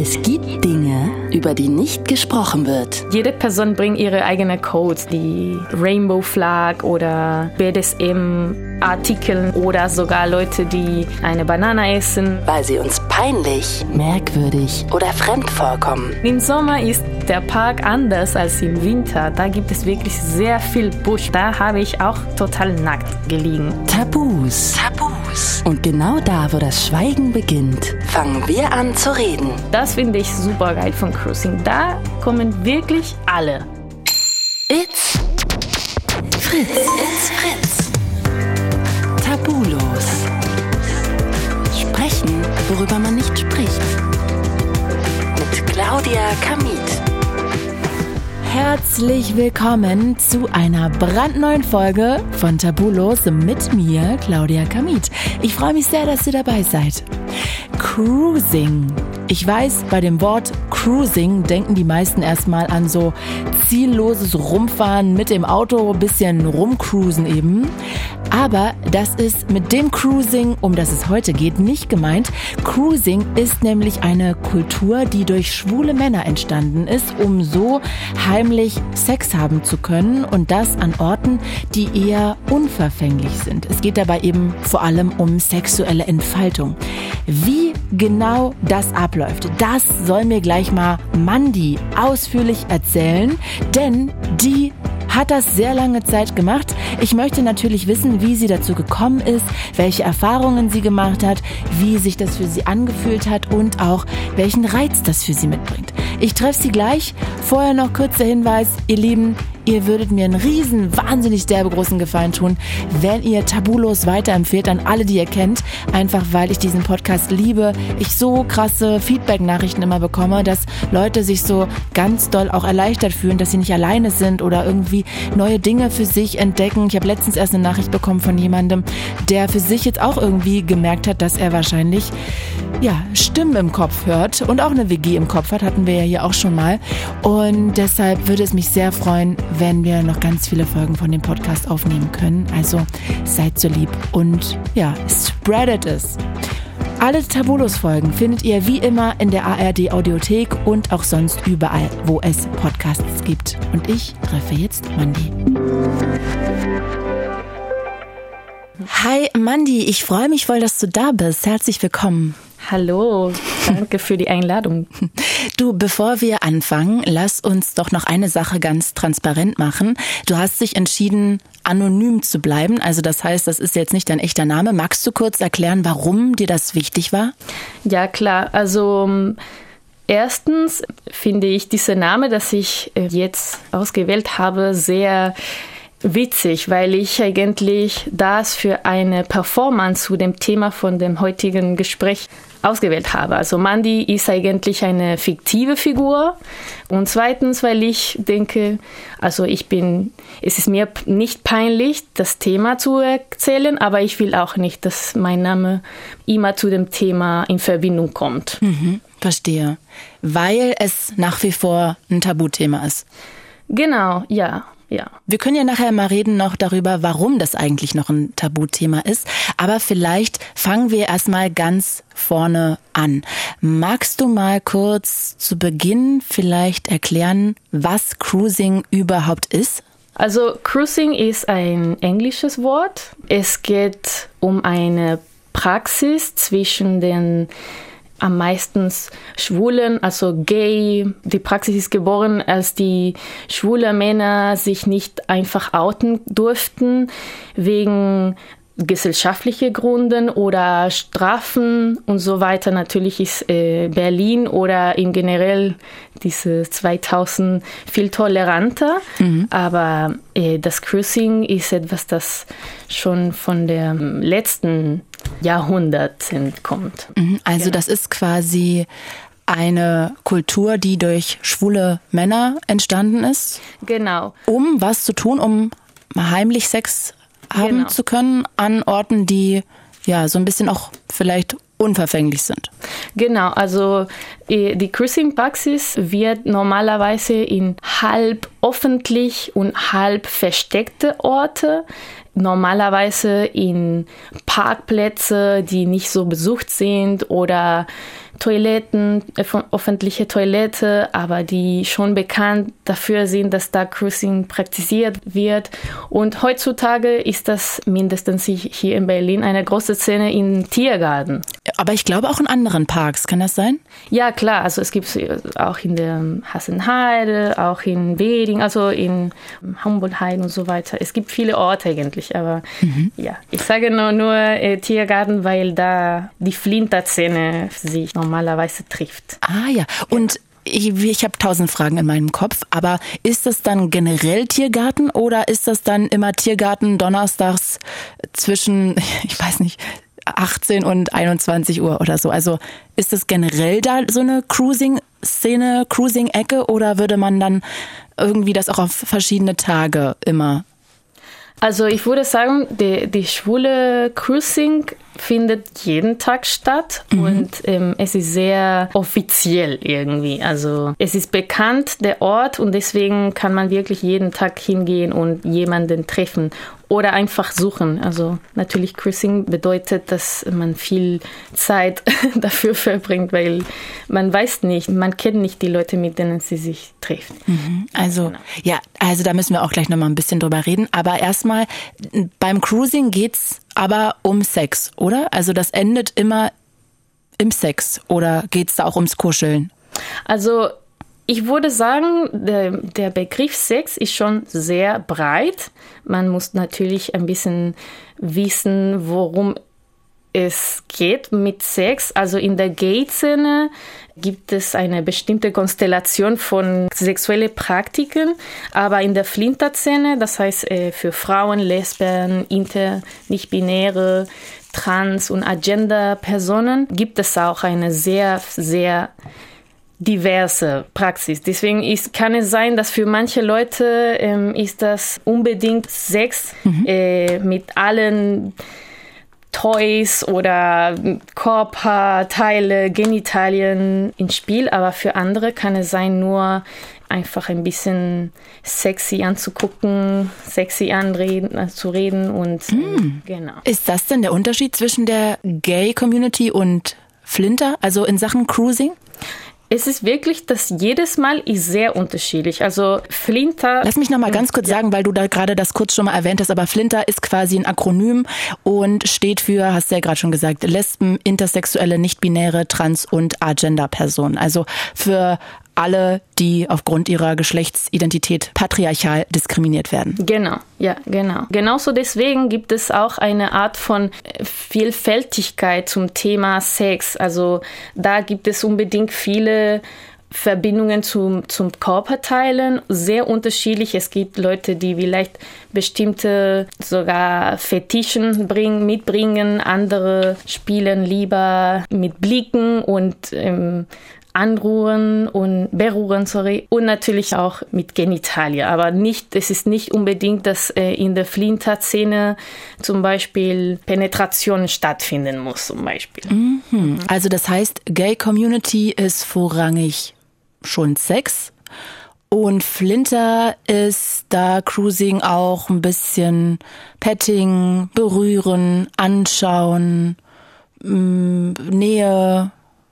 Es gibt Dinge, über die nicht gesprochen wird. Jede Person bringt ihre eigenen Codes, die Rainbow Flag oder BDSM-Artikel oder sogar Leute, die eine Banane essen. Weil sie uns peinlich, merkwürdig oder fremd vorkommen. Im Sommer ist der Park anders als im Winter. Da gibt es wirklich sehr viel Busch. Da habe ich auch total nackt gelegen. Tabus. Tabus. Und genau da, wo das Schweigen beginnt, fangen wir an zu reden. Das finde ich super geil von Cruising. Da kommen wirklich alle. It's Fritz. It's Fritz. Tabulos. Sprechen, worüber man nicht spricht. Mit Claudia Kamit. Herzlich willkommen zu einer brandneuen Folge von Tabulos mit mir, Claudia Kamit. Ich freue mich sehr, dass ihr dabei seid. Cruising. Ich weiß, bei dem Wort Cruising denken die meisten erstmal an so zielloses Rumfahren mit dem Auto, bisschen rumcruisen eben. Aber das ist mit dem Cruising, um das es heute geht, nicht gemeint. Cruising ist nämlich eine Kultur, die durch schwule Männer entstanden ist, um so heimlich Sex haben zu können und das an Orten, die eher unverfänglich sind. Es geht dabei eben vor allem um sexuelle Entfaltung. Wie genau das abläuft, das soll mir gleich mal Mandy ausführlich erzählen, denn die hat das sehr lange Zeit gemacht. Ich möchte natürlich wissen, wie sie dazu gekommen ist, welche Erfahrungen sie gemacht hat, wie sich das für sie angefühlt hat und auch welchen Reiz das für sie mitbringt. Ich treffe sie gleich. Vorher noch kurzer Hinweis, ihr Lieben, ihr würdet mir einen riesen, wahnsinnig derbe großen Gefallen tun, wenn ihr Tabulos weiterempfehlt an alle, die ihr kennt. Einfach weil ich diesen Podcast liebe. Ich so krasse Feedback-Nachrichten immer bekomme, dass Leute sich so ganz doll auch erleichtert fühlen, dass sie nicht alleine sind oder irgendwie neue Dinge für sich entdecken. Ich habe letztens erst eine Nachricht bekommen von jemandem, der für sich jetzt auch irgendwie gemerkt hat, dass er wahrscheinlich ja, Stimmen im Kopf hört und auch eine WG im Kopf hat, hatten wir ja hier auch schon mal. Und deshalb würde es mich sehr freuen, wenn wir noch ganz viele Folgen von dem Podcast aufnehmen können. Also seid so lieb und ja, spreadet es. Alle Tabulos-Folgen findet ihr wie immer in der ARD Audiothek und auch sonst überall, wo es Podcasts gibt. Und ich treffe jetzt Mandy. Hi Mandy, ich freue mich voll, dass du da bist. Herzlich willkommen. Hallo, danke für die Einladung. Du, bevor wir anfangen, lass uns doch noch eine Sache ganz transparent machen. Du hast dich entschieden, anonym zu bleiben. Also das heißt, das ist jetzt nicht dein echter Name. Magst du kurz erklären, warum dir das wichtig war? Ja, klar. Also erstens finde ich diese Name, das ich äh, jetzt ausgewählt habe, sehr witzig, weil ich eigentlich das für eine Performance zu dem Thema von dem heutigen Gespräch ausgewählt habe. Also Mandy ist eigentlich eine fiktive Figur und zweitens, weil ich denke, also ich bin, es ist mir nicht peinlich, das Thema zu erzählen, aber ich will auch nicht, dass mein Name immer zu dem Thema in Verbindung kommt. Mhm, verstehe. Weil es nach wie vor ein Tabuthema ist. Genau, ja ja. Wir können ja nachher mal reden noch darüber, warum das eigentlich noch ein Tabuthema ist. Aber vielleicht fangen wir erstmal ganz vorne an. Magst du mal kurz zu Beginn vielleicht erklären, was Cruising überhaupt ist? Also Cruising ist ein englisches Wort. Es geht um eine Praxis zwischen den am meisten Schwulen, also gay. Die Praxis ist geboren, als die schwule Männer sich nicht einfach outen durften wegen gesellschaftliche Gründen oder Strafen und so weiter. Natürlich ist äh, Berlin oder in generell diese 2000 viel toleranter, mhm. aber äh, das Cruising ist etwas, das schon von der letzten Jahrhundert kommt. Mhm. Also genau. das ist quasi eine Kultur, die durch schwule Männer entstanden ist. Genau. Um was zu tun, um heimlich Sex haben genau. zu können an Orten, die ja so ein bisschen auch vielleicht unverfänglich sind. Genau, also äh, die Cruising-Praxis wird normalerweise in halb öffentlich und halb versteckte Orte normalerweise in Parkplätze, die nicht so besucht sind oder Toiletten, öffentliche Toilette, aber die schon bekannt dafür sind, dass da Cruising praktiziert wird. Und heutzutage ist das mindestens hier in Berlin eine große Szene im Tiergarten. Aber ich glaube auch in anderen Parks, kann das sein? Ja, klar. Also es gibt es auch in der Hassenheide, auch in Weding, also in Humboldt-Heide und so weiter. Es gibt viele Orte eigentlich, aber mhm. ja, ich sage nur, nur äh, Tiergarten, weil da die Flinter-Szene sich normalerweise trifft. Ah ja, und ich, ich habe tausend Fragen in meinem Kopf, aber ist das dann generell Tiergarten oder ist das dann immer Tiergarten donnerstags zwischen, ich weiß nicht, 18 und 21 Uhr oder so? Also ist das generell da so eine Cruising-Szene, Cruising-Ecke oder würde man dann irgendwie das auch auf verschiedene Tage immer also ich würde sagen, die, die schwule Cruising findet jeden Tag statt mhm. und ähm, es ist sehr offiziell irgendwie. Also es ist bekannt, der Ort und deswegen kann man wirklich jeden Tag hingehen und jemanden treffen oder einfach suchen. Also natürlich Cruising bedeutet, dass man viel Zeit dafür verbringt, weil man weiß nicht, man kennt nicht die Leute, mit denen sie sich trifft. Mhm. Also genau. ja, also da müssen wir auch gleich nochmal ein bisschen drüber reden. Aber erstmal beim Cruising geht's aber um Sex, oder? Also das endet immer im Sex oder geht's da auch ums Kuscheln? Also ich würde sagen, der, der, Begriff Sex ist schon sehr breit. Man muss natürlich ein bisschen wissen, worum es geht mit Sex. Also in der Gay-Szene gibt es eine bestimmte Konstellation von sexuellen Praktiken, aber in der Flinter-Szene, das heißt äh, für Frauen, Lesben, Inter, nicht-binäre, Trans- und Agenda-Personen, gibt es auch eine sehr, sehr diverse Praxis. Deswegen ist, kann es sein, dass für manche Leute ähm, ist das unbedingt Sex mhm. äh, mit allen Toys oder Körperteile, Genitalien ins Spiel, aber für andere kann es sein, nur einfach ein bisschen sexy anzugucken, sexy anreden, äh, zu reden und mm. genau. Ist das denn der Unterschied zwischen der Gay Community und Flinter, also in Sachen Cruising? Es ist wirklich, dass jedes Mal ist sehr unterschiedlich. Also Flinter. Lass mich noch mal ganz kurz ja. sagen, weil du da gerade das kurz schon mal erwähnt hast, aber Flinter ist quasi ein Akronym und steht für, hast du ja gerade schon gesagt, Lesben, Intersexuelle, Nichtbinäre, Trans- und Agender-Personen. Also für alle, die aufgrund ihrer Geschlechtsidentität patriarchal diskriminiert werden. Genau, ja, genau. Genauso deswegen gibt es auch eine Art von äh, Vielfältigkeit zum Thema Sex. Also da gibt es unbedingt viele Verbindungen zum, zum Körperteilen, sehr unterschiedlich. Es gibt Leute, die vielleicht bestimmte sogar Fetischen bringen, mitbringen, andere spielen lieber mit Blicken und ähm, Anruhen und Berühren, sorry, und natürlich auch mit Genitalie. Aber nicht, es ist nicht unbedingt, dass äh, in der Flinter-Szene zum Beispiel Penetration stattfinden muss, zum Beispiel. Mhm. Also das heißt, Gay Community ist vorrangig schon Sex. Und Flinter ist da Cruising auch ein bisschen Petting, berühren, anschauen, mm, Nähe,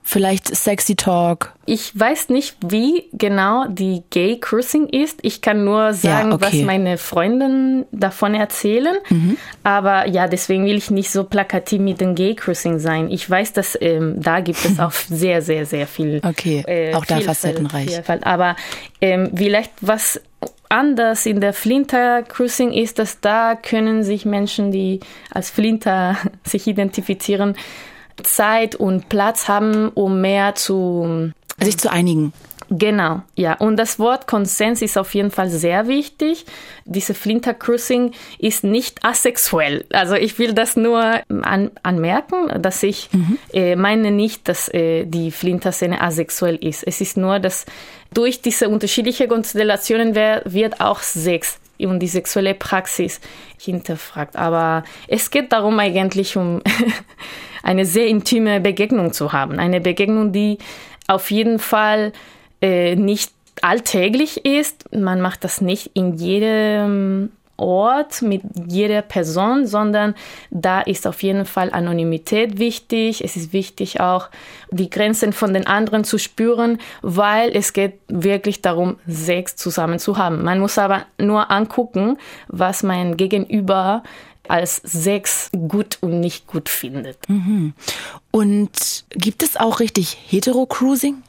Vielleicht Sexy Talk. Ich weiß nicht, wie genau die Gay Cruising ist. Ich kann nur sagen, ja, okay. was meine Freundinnen davon erzählen. Mhm. Aber ja, deswegen will ich nicht so plakativ mit dem Gay Cruising sein. Ich weiß, dass ähm, da gibt es auch sehr, sehr, sehr viel. Okay, äh, auch da facettenreich. Vielfalt. Aber ähm, vielleicht was anders in der Flinter Cruising ist, dass da können sich Menschen, die als Flinter sich identifizieren, Zeit und Platz haben, um mehr zu sich zu einigen. Genau, ja. Und das Wort Konsens ist auf jeden Fall sehr wichtig. Diese Flinter Cruising ist nicht asexuell. Also ich will das nur an, anmerken, dass ich mhm. äh, meine nicht, dass äh, die Flinter-Szene asexuell ist. Es ist nur, dass durch diese unterschiedlichen Konstellationen wird auch Sex und die sexuelle Praxis hinterfragt. Aber es geht darum eigentlich um eine sehr intime Begegnung zu haben. Eine Begegnung, die auf jeden Fall äh, nicht alltäglich ist. Man macht das nicht in jedem Ort mit jeder Person, sondern da ist auf jeden Fall Anonymität wichtig. Es ist wichtig auch die Grenzen von den anderen zu spüren, weil es geht wirklich darum, Sex zusammen zu haben. Man muss aber nur angucken, was mein Gegenüber als Sex gut und nicht gut findet. Mhm. Und gibt es auch richtig Hetero-Cruising?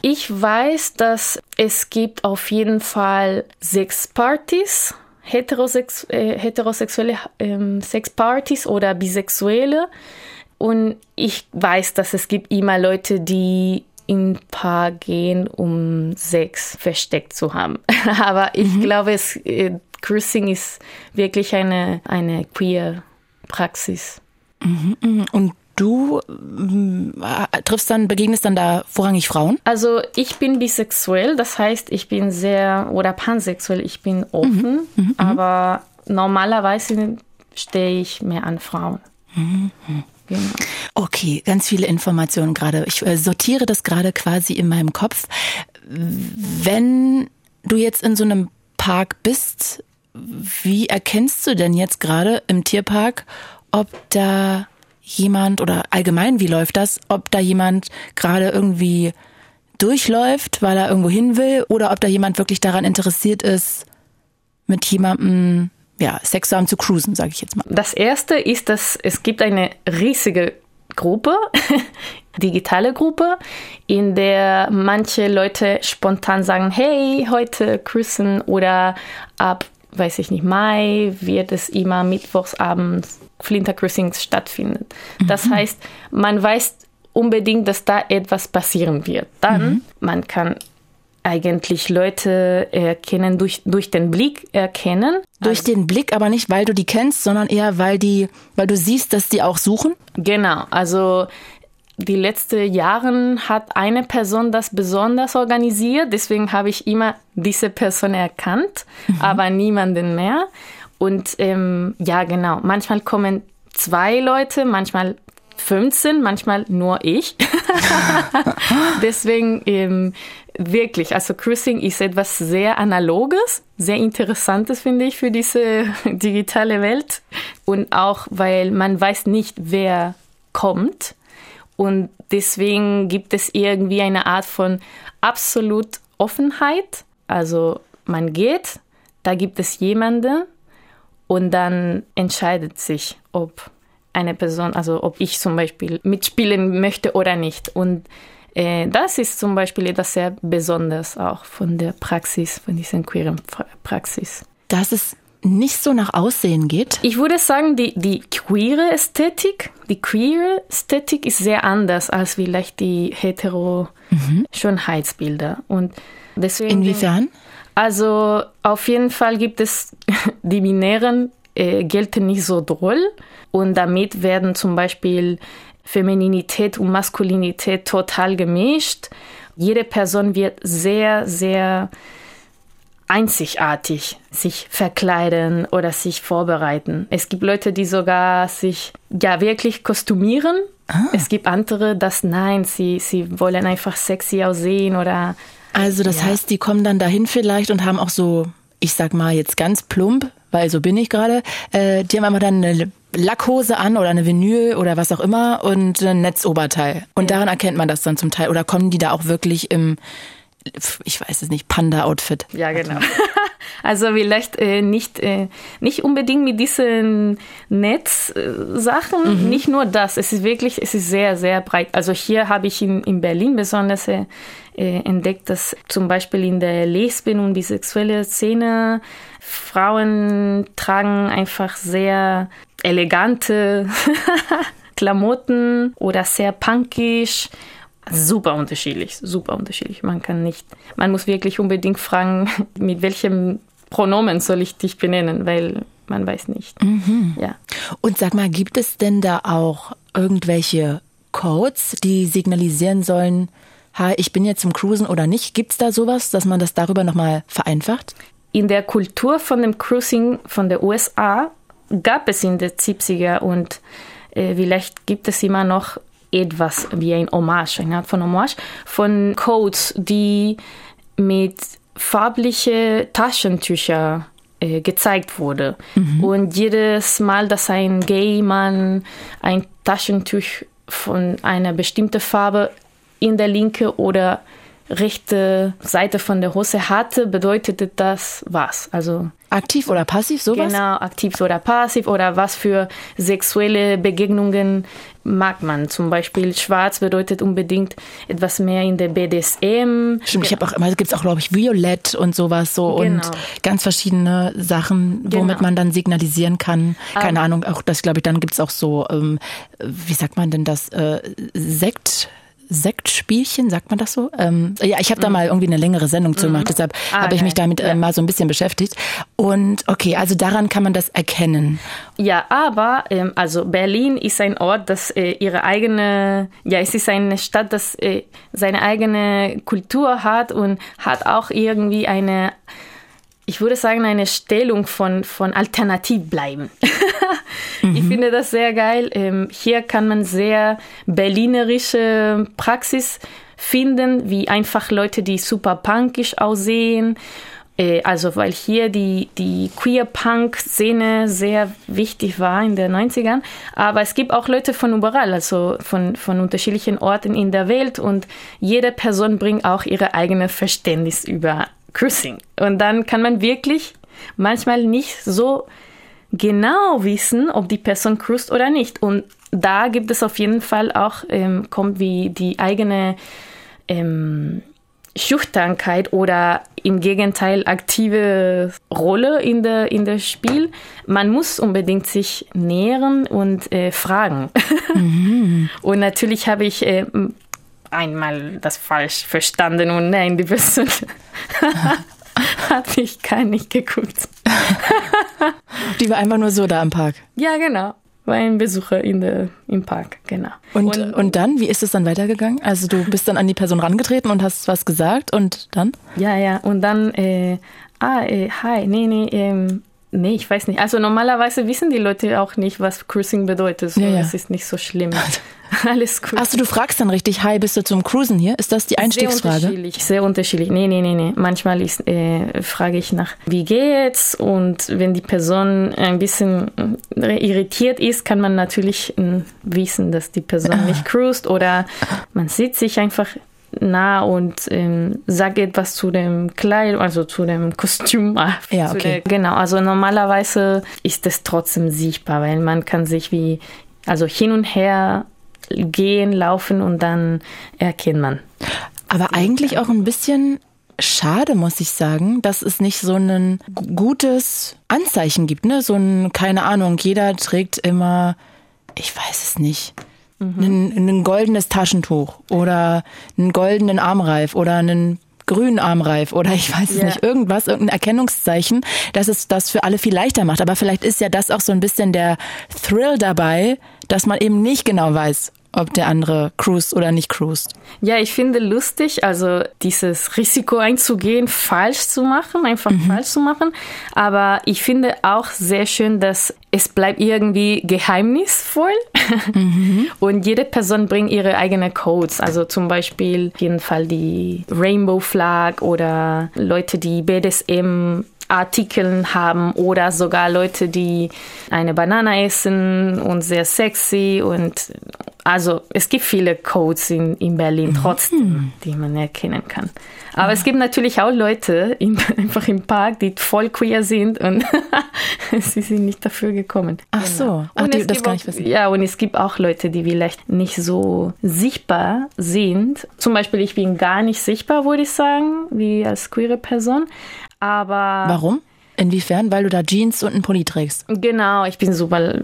Ich weiß, dass es gibt auf jeden Fall Sexpartys, heterosex äh, heterosexuelle ähm, Sexpartys oder bisexuelle. Und ich weiß, dass es gibt immer Leute, die in Paar gehen, um Sex versteckt zu haben. Aber ich mhm. glaube, es, Cruising ist wirklich eine, eine queer Praxis. Mhm, mhm. Und du äh, triffst dann, begegnest dann da vorrangig Frauen? Also ich bin bisexuell, das heißt, ich bin sehr, oder pansexuell, ich bin offen, mhm, mhm, mhm. aber normalerweise stehe ich mehr an Frauen. Mhm. Genau. Okay, ganz viele Informationen gerade. Ich äh, sortiere das gerade quasi in meinem Kopf. Wenn du jetzt in so einem Park bist, wie erkennst du denn jetzt gerade im Tierpark, ob da jemand oder allgemein, wie läuft das, ob da jemand gerade irgendwie durchläuft, weil er irgendwo hin will, oder ob da jemand wirklich daran interessiert ist, mit jemandem ja, Sex zu haben, zu cruisen, sage ich jetzt mal. Das erste ist, dass es gibt eine riesige Gruppe, digitale Gruppe, in der manche Leute spontan sagen, hey, heute cruisen oder ab weiß ich nicht, Mai wird es immer mittwochsabends Flintercruisings stattfinden. Das mhm. heißt, man weiß unbedingt, dass da etwas passieren wird. Dann, mhm. man kann eigentlich Leute erkennen, durch, durch den Blick erkennen. Durch also, den Blick, aber nicht, weil du die kennst, sondern eher, weil die, weil du siehst, dass die auch suchen? Genau, also die letzten Jahren hat eine Person das besonders organisiert, deswegen habe ich immer diese Person erkannt, mhm. aber niemanden mehr. Und ähm, ja, genau, manchmal kommen zwei Leute, manchmal 15, manchmal nur ich. deswegen ähm, wirklich, also Cruising ist etwas sehr Analoges, sehr Interessantes, finde ich, für diese digitale Welt. Und auch, weil man weiß nicht, wer kommt und deswegen gibt es irgendwie eine Art von absolut Offenheit. Also man geht, da gibt es jemanden und dann entscheidet sich, ob eine Person, also ob ich zum Beispiel mitspielen möchte oder nicht. Und äh, das ist zum Beispiel etwas sehr Besonderes auch von der Praxis, von dieser queeren Praxis. Das ist nicht so nach Aussehen geht? Ich würde sagen, die, die queere Ästhetik, die queere Ästhetik ist sehr anders als vielleicht die hetero mhm. Schönheitsbilder. Und deswegen. Inwiefern? Also auf jeden Fall gibt es die binären äh, gelten nicht so doll und damit werden zum Beispiel Femininität und Maskulinität total gemischt. Jede Person wird sehr, sehr einzigartig sich verkleiden oder sich vorbereiten. Es gibt Leute, die sogar sich ja wirklich kostümieren. Ah. Es gibt andere, das nein, sie, sie wollen einfach sexy aussehen oder. Also das ja. heißt, die kommen dann dahin vielleicht und haben auch so, ich sag mal jetzt ganz plump, weil so bin ich gerade, äh, die haben einfach dann eine Lackhose an oder eine Vinyl oder was auch immer und ein Netzoberteil. Und ja. daran erkennt man das dann zum Teil. Oder kommen die da auch wirklich im ich weiß es nicht, Panda-Outfit. Ja, genau. Also vielleicht äh, nicht, äh, nicht unbedingt mit diesen Netzsachen, äh, mhm. nicht nur das. Es ist wirklich, es ist sehr, sehr breit. Also hier habe ich in, in Berlin besonders äh, entdeckt, dass zum Beispiel in der Lesben- und bisexuelle Szene Frauen tragen einfach sehr elegante Klamotten oder sehr punkisch super unterschiedlich, super unterschiedlich. Man kann nicht, man muss wirklich unbedingt fragen, mit welchem Pronomen soll ich dich benennen, weil man weiß nicht. Mhm. Ja. Und sag mal, gibt es denn da auch irgendwelche Codes, die signalisieren sollen, ha, ich bin jetzt zum Cruisen oder nicht? Gibt es da sowas, dass man das darüber nochmal vereinfacht? In der Kultur von dem Cruising von der USA gab es in den 70er und äh, vielleicht gibt es immer noch etwas wie ein Hommage, eine Art von Hommage, von Codes, die mit farbliche Taschentücher äh, gezeigt wurde. Mhm. Und jedes Mal, dass ein Gay-Mann ein Taschentuch von einer bestimmten Farbe in der linke oder rechte Seite von der Hose hatte, bedeutete das was. Also aktiv oder passiv sowas? Genau, aktiv oder passiv oder was für sexuelle Begegnungen mag man. Zum Beispiel schwarz bedeutet unbedingt etwas mehr in der BDSM. Stimmt, ich habe auch immer, gibt es auch, glaube ich, Violett und sowas so genau. und ganz verschiedene Sachen, womit genau. man dann signalisieren kann. Keine um, Ahnung, auch das, glaube ich, dann gibt es auch so, ähm, wie sagt man denn das, äh, Sekt. Sektspielchen, sagt man das so? Ähm, ja, ich habe da mhm. mal irgendwie eine längere Sendung zu gemacht, mhm. deshalb ah, habe ich mich damit äh, mal so ein bisschen beschäftigt. Und okay, also daran kann man das erkennen. Ja, aber ähm, also Berlin ist ein Ort, das äh, ihre eigene, ja, es ist eine Stadt, das äh, seine eigene Kultur hat und hat auch irgendwie eine ich würde sagen, eine Stellung von, von alternativ bleiben. mhm. Ich finde das sehr geil. Ähm, hier kann man sehr berlinerische Praxis finden, wie einfach Leute, die super punkisch aussehen. Äh, also, weil hier die, die Queer-Punk-Szene sehr wichtig war in den 90ern. Aber es gibt auch Leute von überall, also von, von unterschiedlichen Orten in der Welt und jede Person bringt auch ihre eigene Verständnis über Cruising. Und dann kann man wirklich manchmal nicht so genau wissen, ob die Person cruist oder nicht. Und da gibt es auf jeden Fall auch, ähm, kommt wie die eigene ähm, Schüchternkeit oder im Gegenteil aktive Rolle in der in der Spiel. Man muss unbedingt sich nähern und äh, fragen. Mhm. und natürlich habe ich äh, einmal das falsch verstanden und nein, die Person hat mich gar nicht geguckt. die war einfach nur so da im Park. Ja, genau. War ein Besucher in der, im Park, genau. Und, und, und dann, wie ist es dann weitergegangen? Also du bist dann an die Person rangetreten und hast was gesagt und dann? Ja, ja, und dann, äh, ah, äh, hi, nee, nee, ähm, Nee, ich weiß nicht. Also normalerweise wissen die Leute auch nicht, was Cruising bedeutet. So, ja, ja. Es ist nicht so schlimm. Alles gut. Achso, du fragst dann richtig, hi, bist du zum Cruisen hier? Ist das die Einstiegsfrage? Sehr unterschiedlich, sehr unterschiedlich. Nee, nee, nee, nee. Manchmal ist, äh, frage ich nach, wie geht's? Und wenn die Person ein bisschen äh, irritiert ist, kann man natürlich äh, wissen, dass die Person nicht cruist oder man sieht sich einfach nah und ähm, sage etwas zu dem Kleid, also zu dem Kostüm. Ja, okay. Der, genau, also normalerweise ist es trotzdem sichtbar, weil man kann sich wie, also hin und her gehen, laufen und dann erkennt man. Aber eigentlich auch ein bisschen schade, muss ich sagen, dass es nicht so ein gutes Anzeichen gibt, ne? So ein, keine Ahnung, jeder trägt immer, ich weiß es nicht, Mhm. Ein, ein goldenes Taschentuch oder einen goldenen Armreif oder einen grünen Armreif oder ich weiß es yeah. nicht, irgendwas, irgendein Erkennungszeichen, dass es das für alle viel leichter macht. Aber vielleicht ist ja das auch so ein bisschen der Thrill dabei, dass man eben nicht genau weiß, ob der andere cruist oder nicht cruist. Ja, ich finde lustig, also dieses Risiko einzugehen, falsch zu machen, einfach mhm. falsch zu machen. Aber ich finde auch sehr schön, dass es bleibt irgendwie geheimnisvoll mhm. und jede Person bringt ihre eigenen Codes. Also zum Beispiel auf jeden Fall die Rainbow Flag oder Leute, die BDSM Artikeln haben oder sogar Leute, die eine Banane essen und sehr sexy und also es gibt viele Codes in, in Berlin trotzdem, mhm. die man erkennen kann. Aber ja. es gibt natürlich auch Leute in, einfach im Park, die voll queer sind und sie sind nicht dafür gekommen. Ach genau. so, Ach, die, das kann ich wissen. Ja, und es gibt auch Leute, die vielleicht nicht so sichtbar sind. Zum Beispiel, ich bin gar nicht sichtbar, würde ich sagen, wie als queere Person. Aber. Warum? Inwiefern? Weil du da Jeans und einen Pulli trägst. Genau, ich bin super,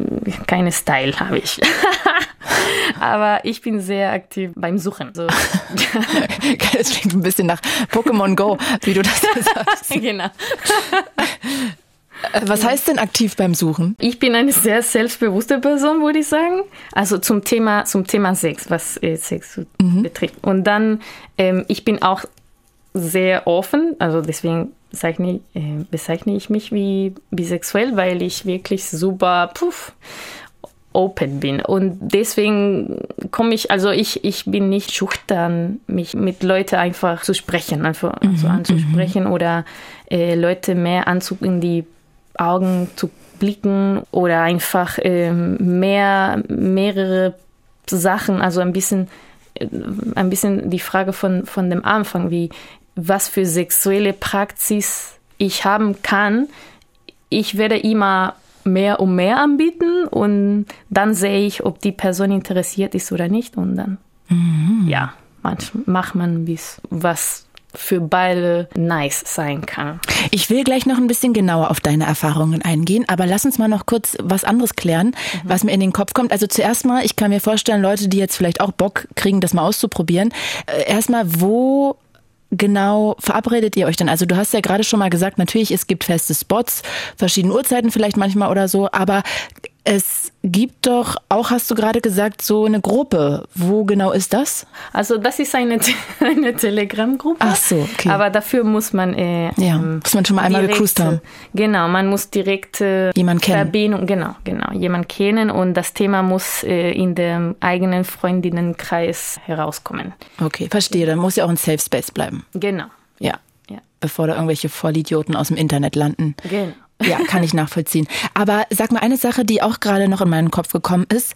keine Style habe ich. Aber ich bin sehr aktiv beim Suchen. So. das klingt ein bisschen nach Pokémon Go, wie du das sagst. genau. Äh, was heißt denn aktiv beim Suchen? Ich bin eine sehr selbstbewusste Person, würde ich sagen. Also zum Thema, zum Thema Sex, was äh, Sex mhm. betrifft. Und dann, ähm, ich bin auch sehr offen, also deswegen bezeichne, äh, bezeichne ich mich wie bisexuell, weil ich wirklich super puff, open bin. Und deswegen komme ich, also ich, ich bin nicht schüchtern, mich mit Leuten einfach zu sprechen, einfach mhm, also anzusprechen mhm. oder äh, Leute mehr anzugucken, die Augen zu blicken oder einfach ähm, mehr, mehrere Sachen, also ein bisschen, äh, ein bisschen die Frage von, von dem Anfang, wie was für sexuelle Praxis ich haben kann. Ich werde immer mehr und mehr anbieten und dann sehe ich, ob die Person interessiert ist oder nicht und dann, mhm. ja, manchmal macht man bis was für beide nice sein kann. Ich will gleich noch ein bisschen genauer auf deine Erfahrungen eingehen, aber lass uns mal noch kurz was anderes klären, mhm. was mir in den Kopf kommt. Also zuerst mal, ich kann mir vorstellen, Leute, die jetzt vielleicht auch Bock kriegen, das mal auszuprobieren. Äh, erstmal, wo genau verabredet ihr euch denn? Also du hast ja gerade schon mal gesagt, natürlich, es gibt feste Spots, verschiedene Uhrzeiten vielleicht manchmal oder so, aber es gibt doch auch, hast du gerade gesagt, so eine Gruppe. Wo genau ist das? Also das ist eine, eine Telegram-Gruppe. Ach so, okay. Aber dafür muss man äh, ja, ähm, muss man schon mal einmal direkt, gecruised haben. Genau, man muss direkt äh, jemand kennen. Verbindung, genau, genau, jemand kennen und das Thema muss äh, in dem eigenen Freundinnenkreis herauskommen. Okay, verstehe. Dann muss ja auch ein Safe Space bleiben. Genau. Ja. ja. Bevor da irgendwelche Vollidioten aus dem Internet landen. Genau. Ja, kann ich nachvollziehen. Aber sag mal eine Sache, die auch gerade noch in meinen Kopf gekommen ist.